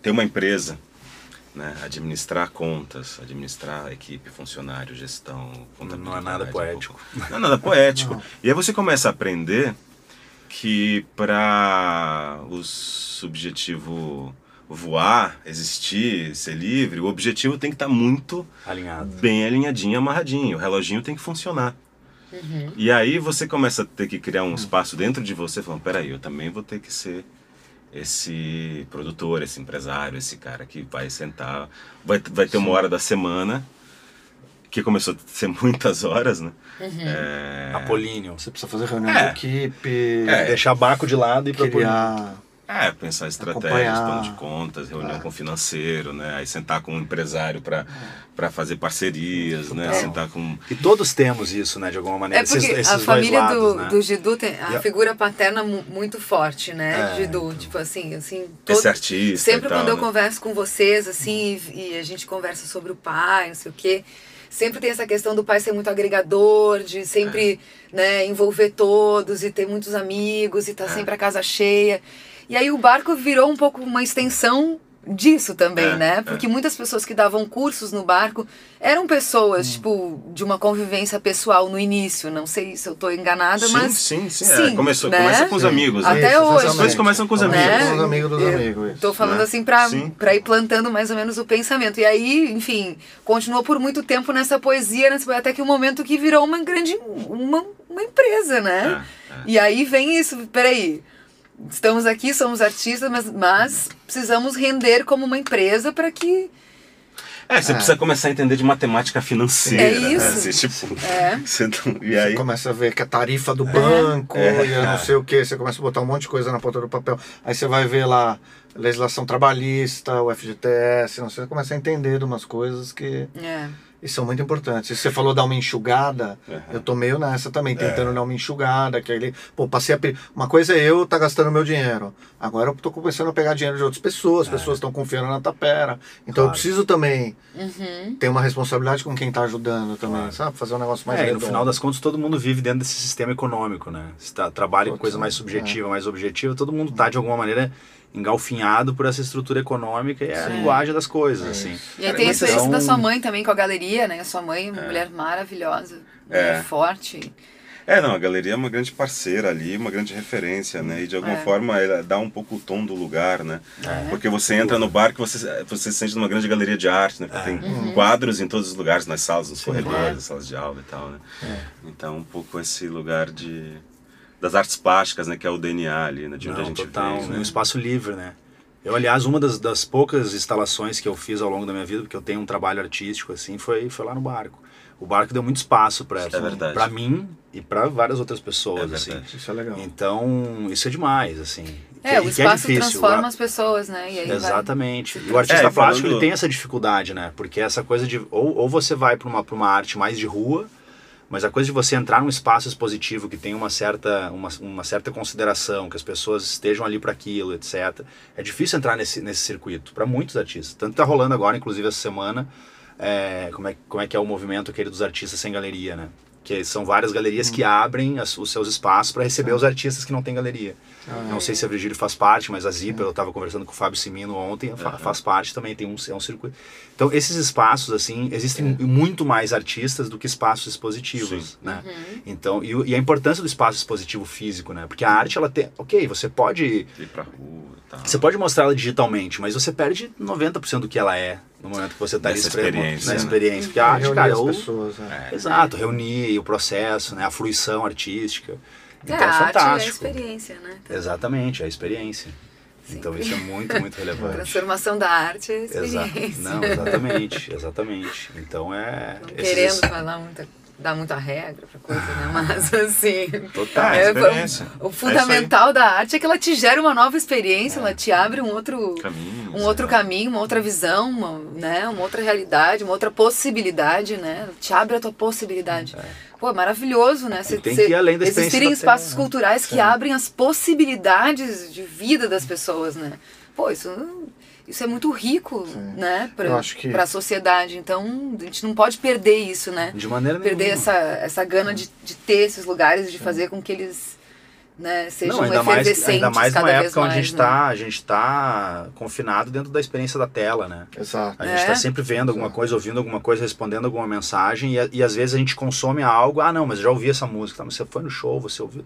ter uma empresa, né? administrar contas, administrar equipe, funcionário, gestão, Não é nada poético. um Não é nada poético. E aí você começa a aprender que para o subjetivo voar, existir, ser livre, o objetivo tem que estar muito Alinhado. bem alinhadinho, amarradinho. O reloginho tem que funcionar. E aí você começa a ter que criar um espaço dentro de você, falando, peraí, eu também vou ter que ser esse produtor, esse empresário, esse cara que vai sentar, vai, vai ter uma hora da semana, que começou a ser muitas horas, né? É, Apolíneo. Você precisa fazer reunião É. de equipe, É. Deixar baco de lado e ir pro Apolíneo. É, pensar estratégias, plano de contas, reunião com o financeiro, né? Aí sentar com um empresário para para fazer parcerias, né? É. Sentar com E todos temos isso, né, de alguma maneira. É porque esses, esses a dois família lados, do, né? do Gidu tem a E figura paterna mu- muito forte, né? É, Gidu, então. tipo assim, assim. esse artista Sempre e tal, quando eu né? converso com vocês, assim, e, e a gente conversa sobre o pai, não sei o quê, sempre tem essa questão do pai ser muito agregador, de sempre É. né, envolver todos e ter muitos amigos e tá É. sempre a casa cheia. E aí o barco virou um pouco uma extensão disso também, É, né? é. Porque muitas pessoas que davam cursos no barco eram pessoas, Hum. tipo, de uma convivência pessoal no início. Não sei se eu tô enganada, Sim, mas. sim, sim. sim, é. Começou, né? Começa com os Sim. amigos, né? Até Isso, hoje. As coisas começam com os amigos. com os amigos dos Eu amigos. Tô isso. falando né? assim pra, Sim. pra ir plantando mais ou menos o pensamento. E aí, enfim, continuou por muito tempo nessa poesia, nessa, até que o momento que virou uma grande. uma, uma empresa, né? É, é. E aí vem isso, peraí. Estamos aqui, somos artistas, mas, mas precisamos render como uma empresa para que. É, você É. precisa começar a entender de matemática financeira. É né? isso. Assim, tipo, É. você não- e Você aí, começa a ver que a tarifa do banco É. e eu não sei o que, você começa a botar um monte de coisa na ponta do papel. Aí você vai ver lá legislação trabalhista, o FGTS, não sei, você começa a entender de umas coisas que É. e são muito importantes. Você falou dar uma enxugada, Uhum. eu tô meio nessa também, tentando dar uma enxugada, que aí, pô, passei a pe- uma coisa é eu tá gastando meu dinheiro. Agora eu tô começando a pegar dinheiro de outras pessoas, as pessoas estão confiando na tapera. Então eu Claro. preciso também Uhum. ter uma responsabilidade com quem tá ajudando também, Claro. sabe? Fazer um negócio mais É, e no redondo. final das contas todo mundo vive dentro desse sistema econômico, né? Se tá, trabalha com coisa mais Total, subjetiva, mais objetiva, todo mundo tá de alguma maneira engalfinhado por essa estrutura econômica e é a Sim. linguagem das coisas, assim. E aí tem a experiência então- da sua mãe também com a galeria, né? A sua mãe, uma mulher maravilhosa, mulher É. forte. É, não, a galeria é uma grande parceira ali, uma grande referência, né? E de alguma É. forma ela dá um pouco o tom do lugar, né? É. Porque você entra no bar que você, você se sente numa grande galeria de arte, né? Porque É. tem quadros em todos os lugares, nas salas, nos corredores, É. nas salas de aula e tal, né? Então, um pouco esse lugar de das artes plásticas, né? Que é o DNA ali, né? De onde Não, a gente total, veio, né? um espaço livre, né? Eu, aliás, uma das, das poucas instalações que eu fiz ao longo da minha vida, porque eu tenho um trabalho artístico, assim, foi, foi lá no barco. O barco deu muito espaço para É verdade. para mim e para várias outras pessoas, É assim. Isso é legal. Então, isso é demais, assim. É, Que- o e que espaço difícil, transforma as pessoas, né? E aí vai- Exatamente. E o artista É, plástico falando- ele tem essa dificuldade, né? Porque essa coisa de. Ou, ou você vai para uma, pra uma arte mais de rua, mas a coisa de você entrar num espaço expositivo que tem uma certa, uma, uma certa consideração, que as pessoas estejam ali para aquilo, etc. É difícil entrar nesse, nesse circuito, para muitos artistas. Tanto tá rolando agora, inclusive essa semana, é, como, é, como é que é o movimento aquele dos artistas sem galeria, né? Que são várias galerias que abrem as- os seus espaços para receber os artistas que não têm galeria. Não sei se a Virgílio faz parte, mas a Zipa, eu estava conversando com o Fábio Simino ontem, fa- faz parte também, tem um, é um circuito. Então, esses espaços, assim, existem muito mais artistas do que espaços expositivos, Sim. né? Então, e, e a importância do espaço expositivo físico, né? Porque a arte, ela tem... Ok, você pode... Ir pra rua e tal. Você pode mostrar ela digitalmente, mas você perde 90% do que ela é no momento que você está ali Nessa experiência, na né? experiência. Porque a arte, Reunir cara, as ou- pessoas, é. Exato, reunir o processo, né? A fruição artística. É, Então, a arte é a fantástico. experiência, né? Exatamente, é a experiência. Então isso é muito, muito A relevante. transformação da arte é a experiência. Não, exatamente, exatamente. Então é. Não esses- querendo falar muita, dar muita regra pra coisa, né? Mas assim. Total. Ah, é, experiência. o, o fundamental da arte é que ela te gera uma nova experiência, ela te abre um outro Caminhos, um outro né? caminho, uma outra visão, uma, né, uma outra realidade, uma outra possibilidade, né? Te abre a tua possibilidade. Pô, é maravilhoso, né? E tem que ir além da Existirem espaços tela, né? culturais que abrem as possibilidades de vida das pessoas, né? Pô, isso, isso é muito rico, né? Eu acho que- Pra sociedade. Então, a gente não pode perder isso, né? De maneira Perder nenhuma. essa, essa gana de, de ter esses lugares de fazer com que eles né, sejam Não, ainda mais, ainda mais cada numa vez época onde a mais, gente né? está a gente tá confinado dentro da experiência da tela, né? Exato. A gente É. está sempre vendo alguma coisa, ouvindo alguma coisa, respondendo alguma mensagem, e, e às vezes a gente consome algo, ah não, mas eu já ouvi essa música, tá, mas você foi no show, você ouviu.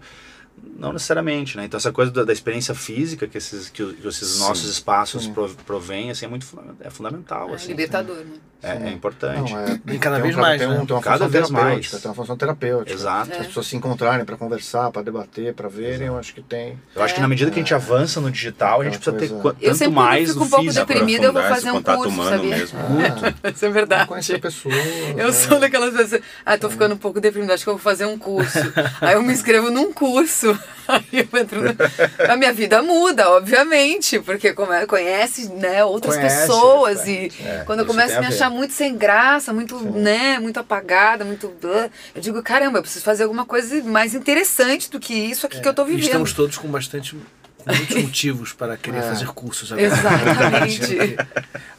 Não necessariamente, né? Então essa coisa da, da experiência física que esses, que, que esses nossos espaços Sim. pro- provêm, assim, é muito é fundamental, É assim. libertador, né? É, é importante. Não, é, E cada vez um- mais, tem, né? tem uma Cada função vez terapêutica, mais. tem uma função terapêutica. Exato. É. As pessoas se encontrarem para conversar, para debater, para verem, eu acho que tem. Eu acho que na medida que a gente avança no digital, a gente precisa ter qu- Eu tanto sempre mais fico um pouco deprimida, eu vou fazer um curso, humano sabia? mesmo. Isso é verdade. Conhecer pessoas. Eu né? sou daquelas pessoas. Ah, tô ficando um pouco deprimida, acho que eu vou fazer um curso. Aí eu me inscrevo num curso. Aí eu entro. No... A minha vida muda, obviamente, porque come- conhece né, outras Conhece, pessoas. E É, quando eu isso começo a a me ver. achar muito sem graça, muito, né, muito apagada, muito. blá, Eu digo, caramba, eu preciso fazer alguma coisa mais interessante do que isso aqui que eu tô E vivendo. estamos todos com bastante muitos motivos para querer É. fazer cursos agora. Exatamente.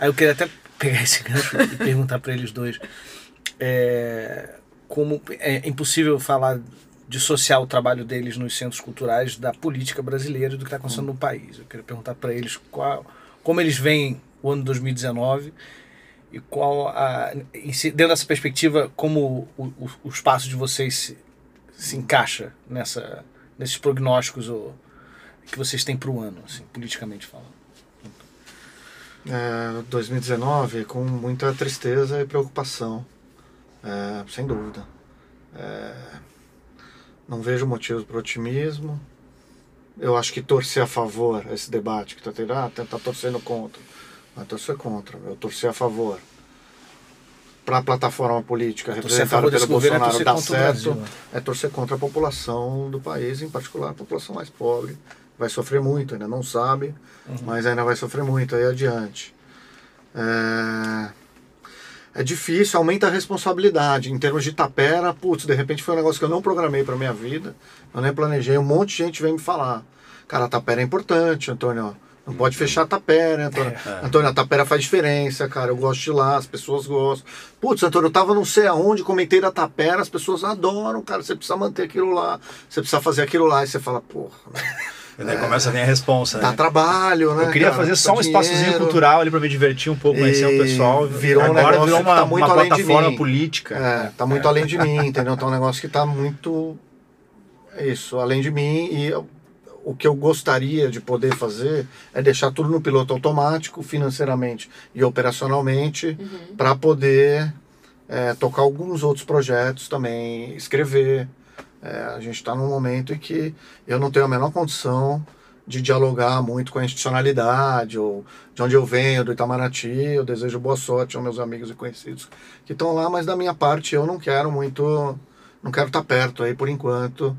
Aí eu queria até pegar esse gancho e perguntar para eles dois. é, como é impossível falar dissociar o trabalho deles nos centros culturais da política brasileira e do que está acontecendo no país. Eu queria perguntar para eles qual, como eles veem o ano 2019 e qual a, dentro dessa perspectiva como o, o, o espaço de vocês se, se encaixa nessa nesses prognósticos ou, que vocês têm para o ano, assim, politicamente falando. É, 2019 com muita tristeza e preocupação, é, sem dúvida. É, não vejo motivos para otimismo. Eu acho que torcer a favor, esse debate que está tendo, ah, tá torcendo contra. Não é torcer contra, eu torcer a favor. Para a plataforma política representada pelo é Bolsonaro dar certo, né? é torcer contra a população do país, em particular a população mais pobre. Vai sofrer muito, ainda não sabe, mas ainda vai sofrer muito aí adiante. É, é difícil, aumenta a responsabilidade. Em termos de tapera, putz, de repente foi um negócio que eu não programei para minha vida, eu nem planejei. Um monte de gente vem me falar: cara, a tapera é importante, Antônio. Não pode fechar a tapera, Antônio. Antônio, a tapera faz diferença, cara. Eu gosto de ir lá, as pessoas gostam. Putz, Antônio, eu tava não sei aonde, comentei da tapera, as pessoas adoram, cara. Você precisa manter aquilo lá, você precisa fazer aquilo lá. E você fala, porra, E daí começa a vir a responsa, dá né? trabalho, né? Eu queria cara? fazer só um Custa espaçozinho dinheiro. cultural ali pra me divertir um pouco, conhecer o pessoal. virou um Agora negócio virou que uma, tá muito uma além de plataforma mim. política. É, tá muito além de mim, entendeu? Tá um negócio que tá muito. é Isso, além de mim. E eu- o que eu gostaria de poder fazer é deixar tudo no piloto automático, financeiramente e operacionalmente, para poder é, tocar alguns outros projetos também, escrever. É, a gente está num momento em que eu não tenho a menor condição de dialogar muito com a institucionalidade ou de onde eu venho, do Itamaraty. Eu desejo boa sorte aos meus amigos e conhecidos que estão lá, mas da minha parte eu não quero muito, não quero estar perto aí por enquanto.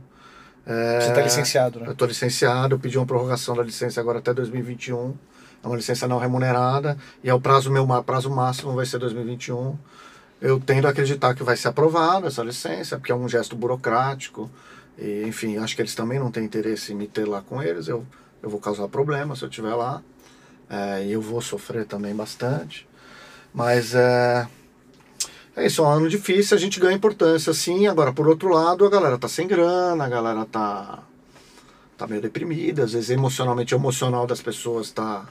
É, Você está licenciado, né? eu estou licenciado, eu pedi uma prorrogação da licença agora até 2021. É uma licença não remunerada e é o prazo meu prazo máximo vai ser 2021. Eu tendo a acreditar que vai ser aprovada essa licença, porque é um gesto burocrático. E, enfim, acho que eles também não têm interesse em me ter lá com eles. Eu, eu vou causar problema se eu estiver lá. É, e eu vou sofrer também bastante. Mas é, é isso, é um ano difícil, a gente ganha importância, sim. Agora, por outro lado, a galera tá sem grana, a galera tá, tá meio deprimida. Às vezes, emocionalmente, o emocional das pessoas tá,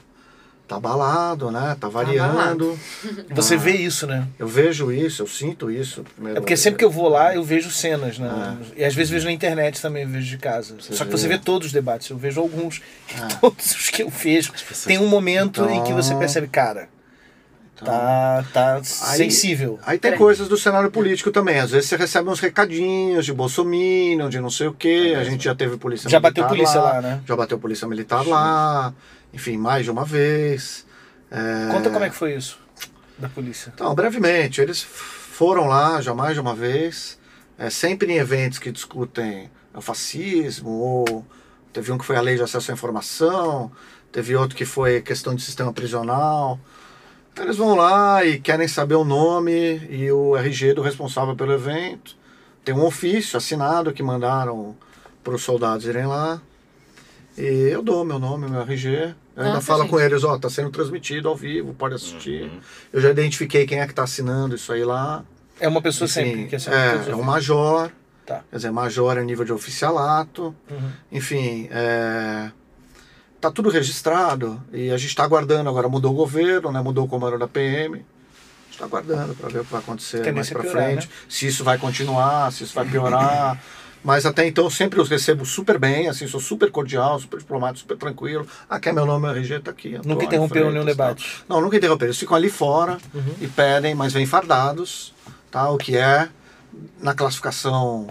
tá abalado, né? Tá variando. Você Ah, vê isso, né? Eu vejo isso, eu sinto isso. É porque sempre que eu vou lá, eu vejo cenas, né? E às vezes vejo na internet também, eu vejo de casa. Só que você vê. vê todos os debates, eu vejo alguns. Ah. Todos os que eu vejo. Tem um momento em que você Então- percebe, cara, tá, tá sensível. Aí tem coisas do cenário político também. Às vezes você recebe uns recadinhos de Bolsonaro, de não sei o quê. a gente já teve polícia Já militar bateu polícia lá, né? Já bateu polícia militar lá. Enfim, mais de uma vez. É, Conta como é que foi isso da polícia. Então, brevemente, eles foram lá já mais de uma vez, é, sempre em eventos que discutem o fascismo, ou teve um que foi a lei de acesso à informação, teve outro que foi questão de sistema prisional. Então, eles vão lá e querem saber o nome e o RG do responsável pelo evento. tem um ofício assinado que mandaram para os soldados irem lá. E eu dou meu nome, meu RG. Eu ainda Nossa, falo gente. com eles, ó, tá sendo transmitido ao vivo, pode assistir. Eu já identifiquei quem é que tá assinando isso aí lá. É uma pessoa Enfim, sempre que assina é, é um major. Tá. Quer dizer, major é nível de oficialato. Uhum. Enfim, é, tá tudo registrado e a gente está aguardando. Agora mudou o governo, né? mudou o comando da PM. A gente está aguardando para ver o que vai acontecer mais Tendência é para piorar, frente. né? Se isso vai continuar, se isso vai piorar. Mas até então sempre os recebo super bem, assim, sou super cordial, super diplomático, super tranquilo. Ah, quer meu nome, RG tá aqui. Antônio interrompeu nenhum Freitas, debate. Não, nunca interromperam. Eles ficam ali fora Uhum. e pedem, mas vêm fardados, tá? O que é, na classificação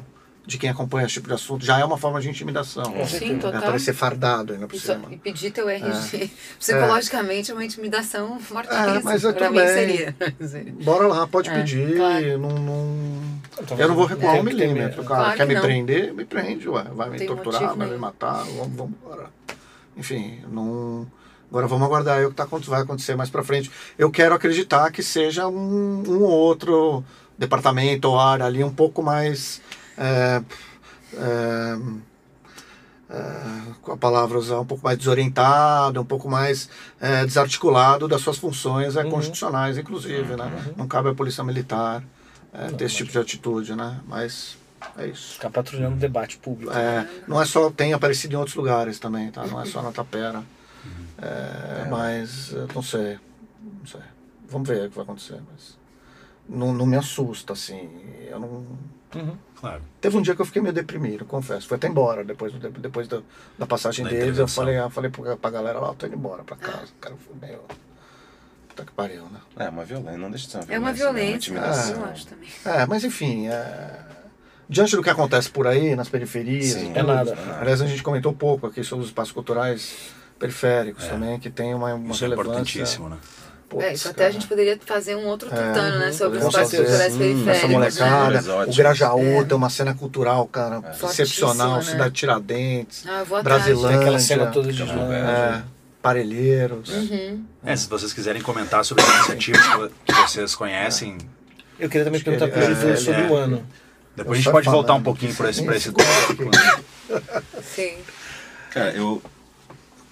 de quem acompanha esse tipo de assunto, já é uma forma de intimidação. Sim, É, total. parecer fardado ainda por E, só- cima. e pedir teu RG. Psicologicamente é uma intimidação fortíssima. É, mas eu pra também- seria. Bora lá, pode É, pedir. claro. Não, não- Então, Eu não vou recuar um milímetro, cara. Claro Quer que me não. prender? Me prende, ué. Vai me torturar, motivo vai me matar, vamos, vamos embora. Enfim, não. Agora vamos aguardar aí o que tá, vai acontecer mais pra frente. Eu quero acreditar que seja um, um ou outro departamento ou área ali um pouco mais. É, é, com a palavra usar, um pouco mais desorientado, um pouco mais é, desarticulado das suas funções é, Uhum. constitucionais, inclusive, né? Não cabe à polícia militar é, ter esse tipo de atitude, né? Mas é isso. Ficar patrulhando o debate público. É, não é só, tem aparecido em outros lugares também, tá? Não é só na Tapera. É, mas não sei, não sei. Vamos ver o que vai acontecer, mas não, não me assusta, assim. Eu não... Uhum. Claro. Teve um dia que eu fiquei meio deprimido, confesso. Foi até embora depois, depois da, da passagem Da deles. Eu falei, eu falei pra, pra galera lá, eu tô indo embora pra casa. O cara foi meio. Puta que pariu, né? É uma violência, não deixa de ser uma É uma violência. né? violência, eu acho também. É, mas enfim, é, diante do que acontece por aí, nas periferias, Sim. É nada. aliás, a gente comentou pouco aqui sobre os espaços culturais periféricos também, que tem uma, uma Isso é relevância. importantíssimo, né? Putz, É, isso até cara. a gente poderia fazer um outro tutano, né? Sobre os espaços culturais Hum, periféricos. Essa né? molecada, o. Grajaú É. tem uma cena cultural, cara, excepcional, Fortíssima, né? Cidade Tiradentes, Ah. Brasilândia, Tem aquela cena toda de é, Parelheiros. Uhum. É, se vocês quiserem comentar sobre as iniciativas que vo- que vocês conhecem, Eu queria também perguntar ele- Júlio é, sobre é. o ano. depois a Eu gente só pode voltar um pouquinho para esse, pra esse esse tópico. Sim. Cara, eu,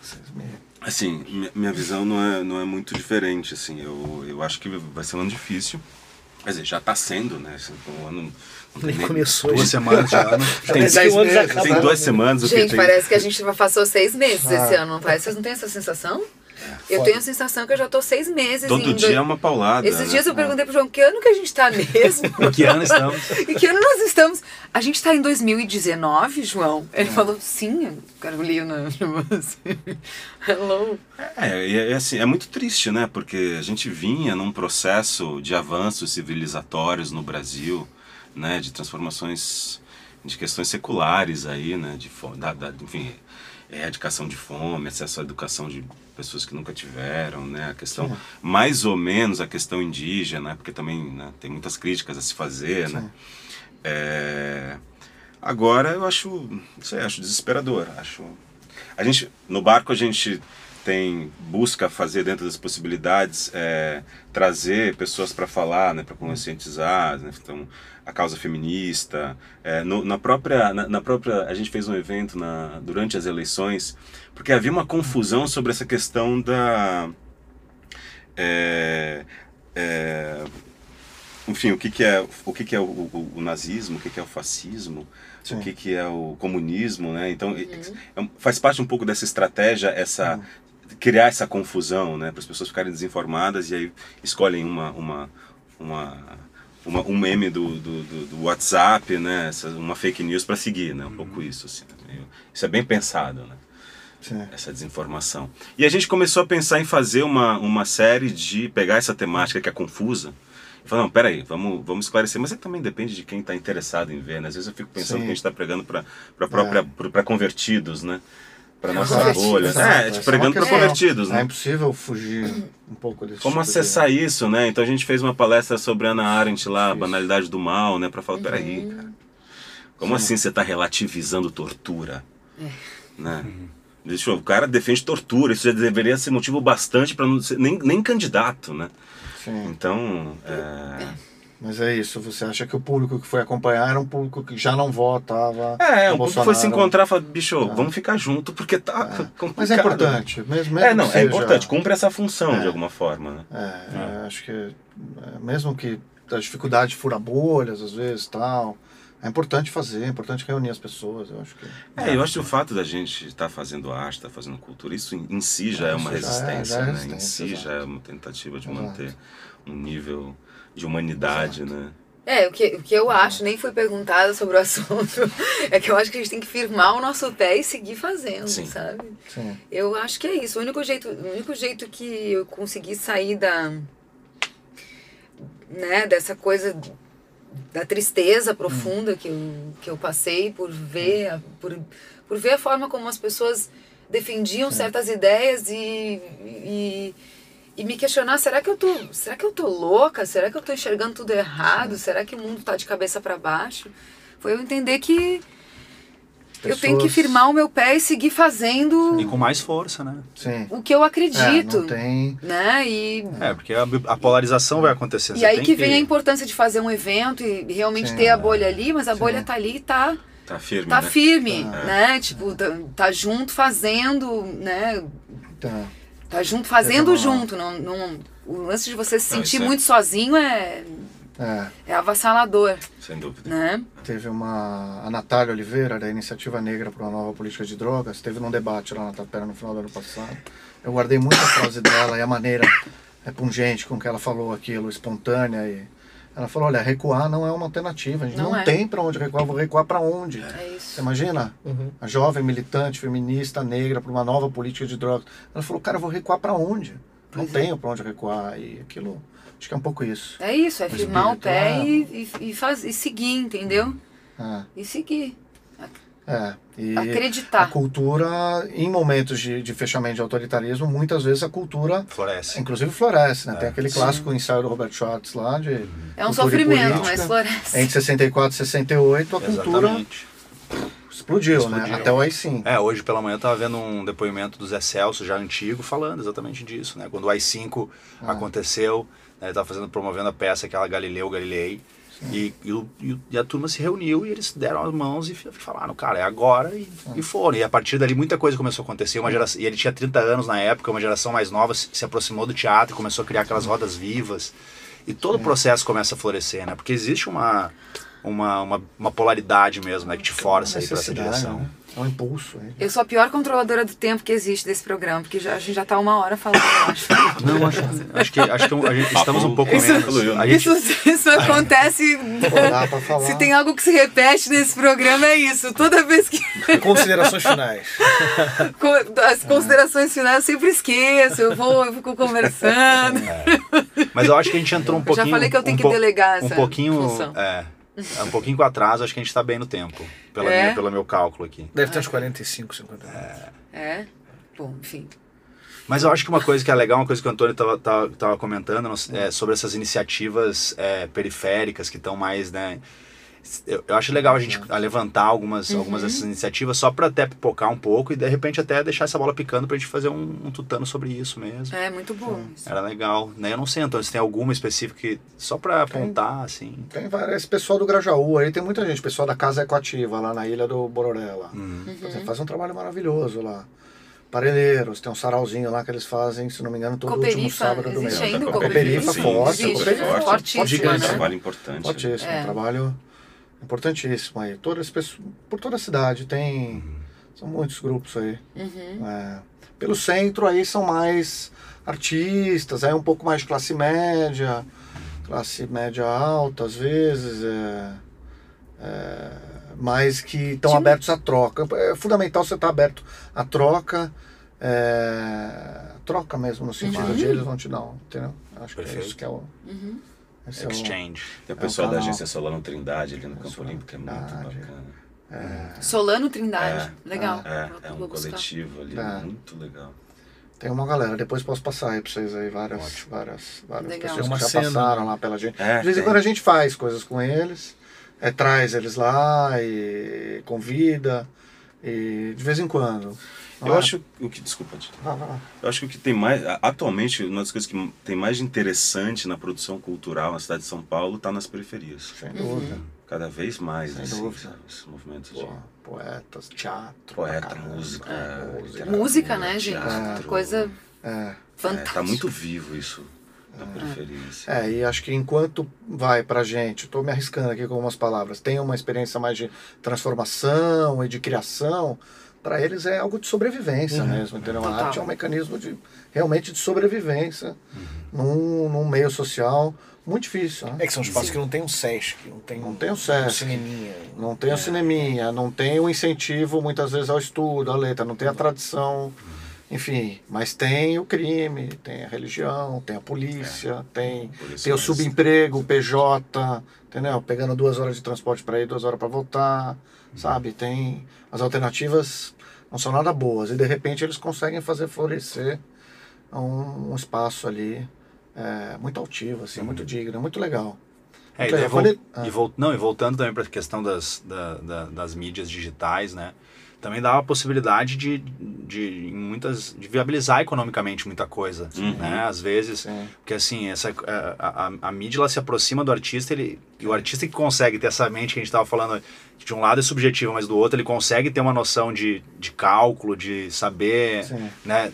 Vocês me- Assim, minha, visão não é, não é muito diferente, assim, eu, eu acho que vai ser um ano difícil, quer dizer, já está sendo, né, assim, um ano... não tem Nem começou. Duas semanas de ano. Tem, já meses, acabou. tem duas semanas, o que Gente, tem... parece que a gente passou seis meses Ah. esse ano, não parece? Vocês não têm essa sensação? Eu foda. tenho a sensação que eu já tô seis meses Todo indo. dia é uma paulada, Esses né? dias eu perguntei pro João que ano que a gente tá mesmo? Em que ano estamos? e que ano nós estamos? A gente tá em 2019, João? Ele falou, sim, Carolina. Hello. É, é, é assim, é muito triste, né? Porque a gente vinha num processo de avanços civilizatórios no Brasil, né? De transformações de questões seculares aí, né? De, da, da, enfim, erradicação de fome, acesso à educação de pessoas que nunca tiveram, né? A questão, mais ou menos a questão indígena, porque também né, tem muitas críticas a se fazer, né? É, agora eu acho, não sei, acho desesperador, acho a gente no barco a gente tem busca fazer dentro das possibilidades é, trazer pessoas para falar né para conscientizar né? então a causa feminista é, no- na própria na, na própria a gente fez um evento na, durante as eleições porque havia uma confusão sobre essa questão da é, é, enfim o que que é o que que é o, o- o nazismo o que que é o fascismo Sim. o que que é o comunismo né? Então é um- faz parte um pouco dessa estratégia essa criar essa confusão né? Para as pessoas ficarem desinformadas e aí escolhem uma uma uma uma, um meme do, do, do- do WhatsApp, né? Essa, uma fake news para seguir, né? Um pouco isso, assim. né? Isso é bem pensado, né? Sim. essa desinformação. E a gente começou a pensar em fazer uma, uma série de pegar essa temática que é confusa e falar, não, peraí, vamos, vamos esclarecer. Mas é que também depende de quem está interessado em ver, né? Às vezes eu fico pensando Sim. que a gente está pregando para própria para convertidos, né? Para nossa bolha. Exato, É, uma pregando para convertidos, É né? impossível fugir um pouco desse Como tipo de- acessar isso, né? Então a gente fez uma palestra sobre Ana Arendt lá, a banalidade do mal, né? Para falar, peraí, cara, como assim você está relativizando tortura? Né? Deixa eu, o cara defende tortura, isso já deveria ser motivo bastante para não ser nem, nem candidato, né? Sim. Então, é, Mas é isso, você acha que o público que foi acompanhar era um público que já não votava. É, um pouco foi se encontrar e falar, bicho, Ah. vamos ficar junto porque tá complicado. Mas é importante, mesmo, mesmo É, não, que é seja- importante, cumpre essa função É. de alguma forma, né? É, é, acho que é, mesmo que a dificuldade de furar bolhas, às vezes, tal, é importante fazer, é importante reunir as pessoas, eu acho que... É, eu acho que o fato da gente estar fazendo arte, estar fazendo cultura, isso em, si já É, é uma já é- resistência, já é né? Em resistência, si exato. já é uma tentativa de Exato. manter um nível de humanidade, né? É, o que, o que eu acho, nem foi perguntada sobre o assunto, é que eu acho que a gente tem que firmar o nosso pé e seguir fazendo, Sim. sabe? Sim, Eu acho que é isso. O único jeito, o único jeito que eu consegui sair da. né, dessa coisa da tristeza profunda que, eu, que eu passei por ver, a- por, por ver a forma como as pessoas defendiam certas ideias e, e, e me questionar, será que eu tô, será que eu tô louca? Será que eu tô enxergando tudo errado? Será que o mundo tá de cabeça para baixo? Foi eu entender que eu tenho que Pessoas- firmar o meu pé e seguir fazendo E com mais força, né? sim. o que eu É, acredito, não tem... né? E, É, porque a, a polarização vai acontecer. e aí tem que vem a importância de fazer um evento e realmente Sim, ter a é. bolha ali, mas a bolha tá ali e tá, Tá firme, tá né? firme, Tá. né? Tipo, tá, tá junto fazendo, né? Tá. Tá junto fazendo uma- junto. Não, não, o lance de você se Não, sentir isso é- muito sozinho é, É, é avassalador, Sem dúvida. né? teve uma... A Natália Oliveira, da Iniciativa Negra para uma Nova Política de Drogas, teve num debate lá na Tapera no final do ano passado. Eu guardei muita frase dela e a maneira é, pungente com que ela falou aquilo, espontânea e... Ela falou, olha, recuar não é uma alternativa, a gente Não não, é. tem para onde recuar, vou recuar para onde? É Você isso. imagina? Uhum. A jovem militante, feminista, negra, para uma nova política de drogas. Ela falou, cara, eu vou recuar para onde? Não Pois é. tenho para onde recuar. E aquilo, acho que é um pouco isso. É isso, é O firmar o pé é. e, e, e, faz, e seguir, entendeu? É, E seguir. É. E Acreditar. a cultura, em momentos de, de fechamento de autoritarismo, muitas vezes a cultura, Floresce. inclusive, floresce. Né? É, Tem aquele sim. clássico ensaio do Robert Schwartz lá, de É um sofrimento, política. mas floresce. Entre 64 e 68, a cultura Exatamente. explodiu, né? Explodiu. Até o AI-5. É, hoje pela manhã eu tava vendo um depoimento do Zé Celso, já antigo, falando exatamente disso, né? Quando o AI-5 Ah. aconteceu, né, ele tava fazendo, promovendo a peça, aquela Galileu Galilei, e, e, e e a turma se reuniu e eles deram as mãos e falaram, cara, é agora, e, e foram. E a partir dali muita coisa começou a acontecer, uma geração, e ele tinha 30 anos na época, uma geração mais nova se, se aproximou do teatro, começou a criar aquelas rodas vivas, e todo o processo começa a florescer, né? Porque existe uma... Uma, uma, uma polaridade mesmo, né? Que te força aí pra essa direção. né? É um impulso. aí. Eu sou a pior controladora do tempo que existe desse programa, porque já, a gente já tá uma hora falando, eu acho. Não, acho, acho que, acho que a gente, estamos um pouco Isso- menos. A gente, Isso, isso acontece. Se tem algo que se repete nesse programa, é isso. Toda vez que. Considerações finais. As considerações finais eu sempre esqueço, eu vou, eu fico conversando. mas eu acho que a gente entrou um Eu pouquinho. já falei que eu tenho um que delegar Um essa pouquinho. função. É, é, um pouquinho com atraso, acho que a gente tá bem no tempo. Pela É? minha, pelo meu cálculo aqui. Deve ter uns 45, 50 anos. É? Bom, enfim. Mas eu acho que uma coisa que é legal, uma coisa que o Antônio tava, tava, tava comentando é, sobre essas iniciativas é, periféricas que estão mais, né? Eu, eu acho legal a gente a levantar algumas, Uhum. algumas dessas iniciativas só para até pipocar um pouco e de repente até deixar essa bola picando pra gente fazer um, um tutano sobre isso mesmo. É muito bom isso. Era legal, né? Eu não sei, Antônio, se tem alguma específica que só pra apontar, assim. Tem várias, esse pessoal do Grajaú aí, tem muita gente, pessoal da Casa Ecoativa, lá na ilha do Bororé, lá. Hum. Uhum. Você faz um trabalho maravilhoso lá. Parelheiros, tem um sarauzinho lá que eles fazem, se não me engano, todo último Coperifa, sábado do mês. ainda Coperifa, Coperifa? forte, Coperifa, forte, fortíssimo, fortíssimo. Um né? trabalho importante. Fortíssimo, É. um trabalho importantíssimo aí. Todas as pessoas, por toda a cidade tem, são muitos grupos aí. Uhum. É, pelo centro aí são mais artistas, aí é um pouco mais de classe média, classe média alta às vezes, é, é, mas que estão abertos à troca. É fundamental você estar aberto à troca, é, troca mesmo, no sentido Uhum. de eles vão te dar, um, entendeu? Acho que é Perfeito. isso que é o... Uhum. Esse é Exchange. Tem o É um pessoal da canal. agência Solano Trindade ali no Campo Solano Olímpico, que é muito Trindade. bacana. Solano Trindade. É, Legal. É, é um coletivo ali, É. muito legal. Tem uma galera, depois posso passar aí pra vocês aí várias, Ótimo. várias, várias Legal. pessoas que já cena, passaram né? lá pela gente. É, De vez em quando a gente faz coisas com eles, é, traz eles lá e convida. E de vez em quando. Eu Ah, acho o que. Desculpa, Di. vai lá. Eu acho que o que tem mais. Atualmente, uma das coisas que tem mais de interessante na produção cultural na cidade de São Paulo está nas periferias. Sem dúvida. Cada vez mais, Sem assim, dúvida. sabe? Esse movimento de. Pô, poetas, teatro. Poeta, caramba. música, É, música. né, gente? teatro. Coisa É. É, fantástica. tá muito vivo isso na periferia. assim. É, e acho que enquanto vai pra gente, estou me arriscando aqui com algumas palavras, tem uma experiência mais de transformação e de criação, para eles é algo de sobrevivência mesmo, entendeu? A Total. arte é um mecanismo de realmente de sobrevivência num, num meio social muito difícil, né? É que são espaços que não tem um Sesc, não tem, Não tem o um Sesc. cineminha. Não tem o cineminha, não tem o incentivo muitas vezes ao estudo, à letra, não tem a tradição, enfim, mas tem o crime, tem a religião, tem a polícia, tem, polícia tem o subemprego, o PJ, entendeu? Pegando duas horas de transporte para ir, duas horas para voltar, sabe? Tem as alternativas não são nada boas e de repente eles conseguem fazer florescer um, um espaço ali é, muito altivo, assim, muito digno, muito legal. É, e, Muito daí legal. vol- Quando ah. e vol- não, e voltando também para a questão das, da- da- das mídias digitais, né? Também dá a possibilidade de, de, muitas, de viabilizar economicamente muita coisa, né? Às vezes, Sim. porque assim, essa, a, a, a mídia ela se aproxima do artista ele, e o artista que consegue ter essa mente que a gente estava falando, de um lado é subjetiva, mas do outro ele consegue ter uma noção de, de cálculo, de saber, Sim. né?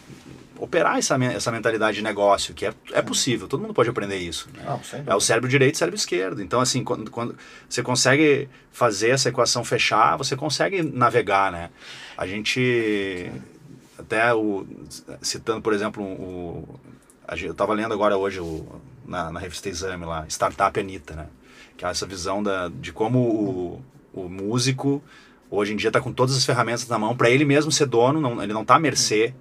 Operar essa, essa mentalidade de negócio, que é, é possível, todo mundo pode aprender isso. né? Não, É o cérebro direito e o cérebro esquerdo. Então, assim, quando, quando você consegue fazer essa equação fechar, você consegue navegar, né? A gente, até o, citando, por exemplo, o, eu estava lendo agora hoje o, na, na revista Exame lá, Startup Anitta, né? Que é essa visão da, de como o, o músico hoje em dia está com todas as ferramentas na mão para ele mesmo ser dono, não, ele não está à mercê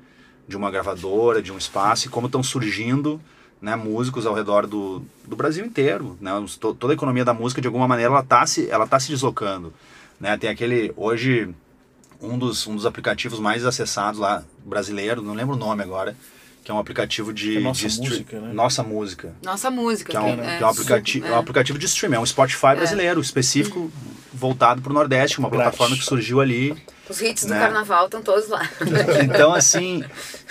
de uma gravadora, de um espaço, e como estão surgindo né, músicos ao redor do, do Brasil inteiro. Né? Toda a economia da música, de alguma maneira, ela está se, ela tá se deslocando. Né? Tem aquele, hoje, um dos, um dos aplicativos mais acessados lá, brasileiro, não lembro o nome agora, que é um aplicativo de... É Nossa de Música, né? Nossa Música. Nossa música. Que é um, que que é um aplicativo, é. é um aplicativo de streaming, é um Spotify brasileiro, específico, voltado para o Nordeste, uma Grátis. plataforma que surgiu ali. Os hits do né? carnaval estão todos lá. Então, assim,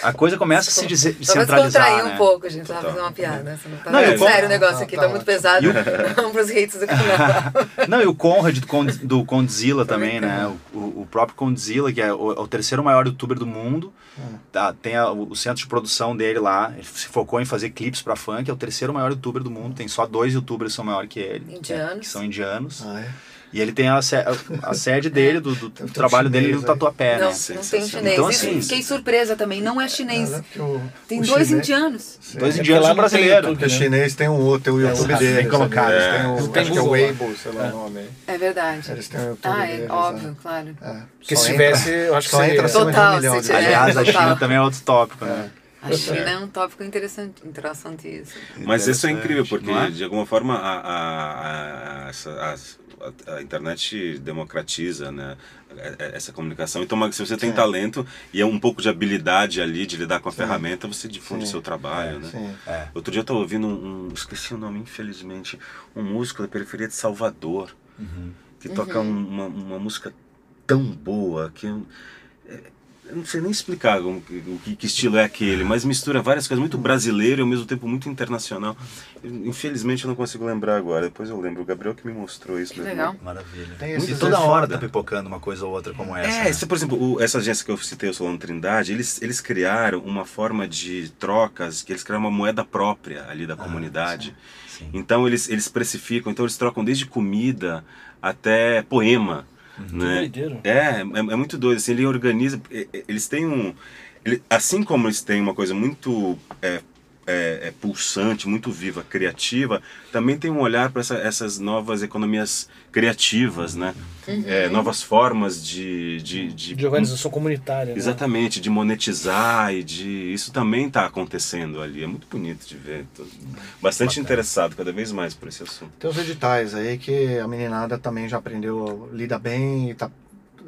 a coisa começa a se dese- Vamos centralizar, descontrair né? um pouco, gente. Tava fazendo uma piada. Não tá Não, sério o negócio aqui, tá tá, muito pesado. Vamos pros hits do carnaval. Não, e o Conrad do, Con- do Condzilla também, né? O, o- o próprio Condzilla, que é o, é o terceiro maior youtuber do mundo, tá, tem a- o, o centro de produção dele lá, ele se focou em fazer clipes pra funk, é o terceiro maior youtuber do mundo, tem só dois youtubers que são maiores que ele. Indianos. Que são indianos. Ah, é? E ele tem a, a sede dele, do, do- do Tem trabalho dele no Tatuapé, não, né? não tem chinês. Então, Isso, assim- fiquei surpresa também. Não é chinês. O- Tem o dois chinês- indianos. Sim. Dois É indianos lá e um tem brasileiro. Porque o né? chinês tem um outro, tem o YouTube bem deles. colocado. Eles É. têm o, Não acho tem que é o. Weibo, sei lá o nome. É verdade. Eles têm o YouTube Ah, é deles. óbvio, né? claro. É. Porque se tivesse, eu acho que só seria. Total, um tiver. Aliás, a. China também é outro tópico, né? A China é um tópico interessante, interessantíssimo. Mas isso é incrível, porque é? de alguma forma a, a, a, a- a internet democratiza né, é- é- essa comunicação. Então, se você tem Sim. talento e é um pouco de habilidade ali de lidar com a ferramenta, você difunde o Sim. seu trabalho. né? Sim. É. Outro dia eu estava ouvindo um, um- Esqueci o nome, infelizmente. Um músico da periferia de Salvador. Que toca um- uma, uma música tão boa que. é, eu não sei nem explicar o que, que estilo é aquele, mas mistura várias coisas, muito brasileiro e ao mesmo tempo muito internacional. Infelizmente eu não consigo lembrar agora, depois eu lembro. O Gabriel que me mostrou isso. Que legal. Maravilha. Tem E esses toda é hora foda. tá pipocando uma coisa ou outra como essa. É, né? esse, por exemplo, o- essa agência que eu citei, o Solano Trindade, eles, eles criaram uma forma de trocas, que eles criaram uma moeda própria ali da comunidade. sim. Então eles, eles precificam, então eles trocam desde comida até poema. Né? doideira. É, é, é muito doido. Assim, ele organiza. Eles têm um. ele- assim como eles têm uma coisa muito é, é, é pulsante, muito viva, criativa, também tem um olhar para essa, essas novas economias criativas, né? É, novas formas de, de, de, De organização comunitária. né? Exatamente, de monetizar e de. Isso também está acontecendo ali. É muito bonito de ver. Tô bastante interessado cada vez mais por esse assunto. Tem os editais aí que a meninada também já aprendeu, lida bem, tá,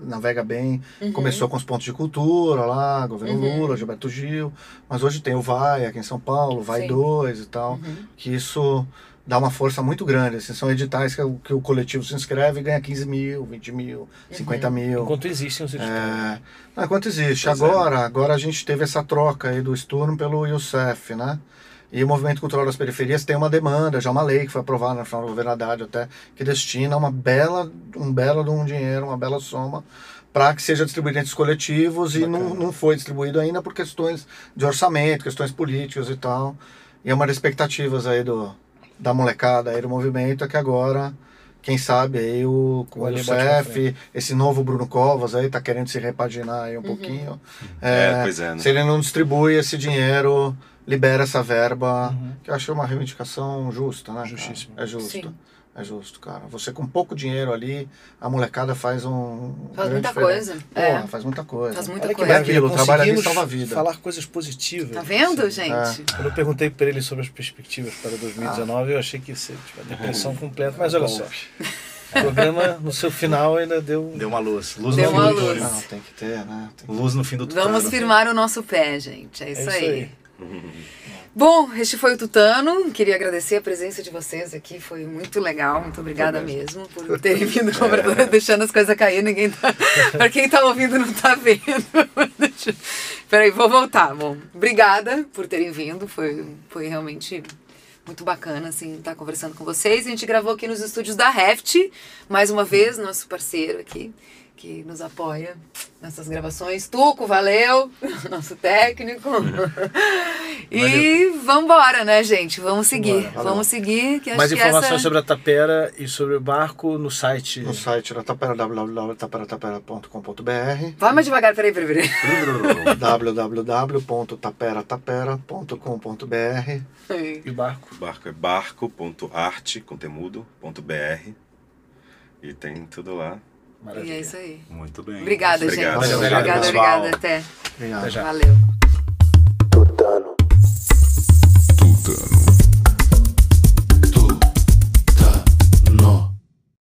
navega bem. Começou com os pontos de cultura lá, governo Lula, Gilberto Gil, mas hoje tem o Vai aqui em São Paulo, Vai Sim. 2 e tal, que isso dá uma força muito grande. Assim, são editais que, o- que o coletivo se inscreve e ganha 15 mil, 20 mil, 50 mil. Enquanto existem os editores. É, não, enquanto existe. Pois é. agora, agora a gente teve essa troca aí do Sturm pelo Youssef, né? E o Movimento Cultural das Periferias tem uma demanda, já uma lei que foi aprovada na final do governo Haddad até, que destina uma bela, um belo de um dinheiro, uma bela soma, para que seja distribuído entre os coletivos e não, não foi distribuído ainda por questões de orçamento, questões políticas e tal. E é uma das expectativas aí do, da molecada aí do movimento é que agora, quem sabe aí o, com o Youssef, esse novo Bruno Covas aí tá querendo se repaginar aí um pouquinho. É, pois é, né? Se ele não distribui esse dinheiro, libera essa verba, Uhum. que eu achei uma reivindicação justa, né? cara? Justíssimo. É justo. Sim. É justo, cara. Você com pouco dinheiro ali, a molecada faz um. Faz muita diferença. coisa. Porra, É. faz muita coisa. Faz muita Olha que coisa. É aquilo, o trabalho ali salva a vida. falar coisas positivas. Tá vendo, Assim, gente? Quando eu perguntei para ele sobre as perspectivas para 2019, eu achei que ia ser tipo, a depressão completa, mas olha só. O programa, no seu final, ainda deu. Deu uma luz. Luz Deu no uma fim do luz. túnel. Não, tem que ter, né? Tem que- Luz no fim do túnel. Vamos firmar o nosso pé, gente. É isso, isso aí. aí. Bom, este foi o Tutano. Queria agradecer a presença de vocês aqui. Foi muito legal. Muito obrigada mesmo por terem vindo conversando, deixando as coisas cair. Ninguém tá... Pra quem tá ouvindo, não tá vendo. Deixa- Peraí, vou voltar. Bom, obrigada por terem vindo. Foi, foi realmente muito bacana, assim, estar conversando com vocês. A gente gravou aqui nos estúdios da Heft, mais uma vez, nosso parceiro aqui, que nos apoia nessas gravações. Tuco, valeu, nosso técnico. e vambora, né, gente? Vamos seguir. Vambora. Vamos seguir, que acho Mais que informações essa... sobre a tapera e sobre o barco no site. No site da Tapera, www.taperatapera.com.br Vai mais devagar, peraí, peraí, peraí. www.taperatapera.com.br E o barco. O barco é barco.arte. E tem tudo lá. Maravilha. E é isso aí. Muito bem. Obrigada, gente. Obrigado. Valeu, obrigado, obrigada, obrigada. Até. Obrigado. Até já. Valeu. Tutano. Tutano.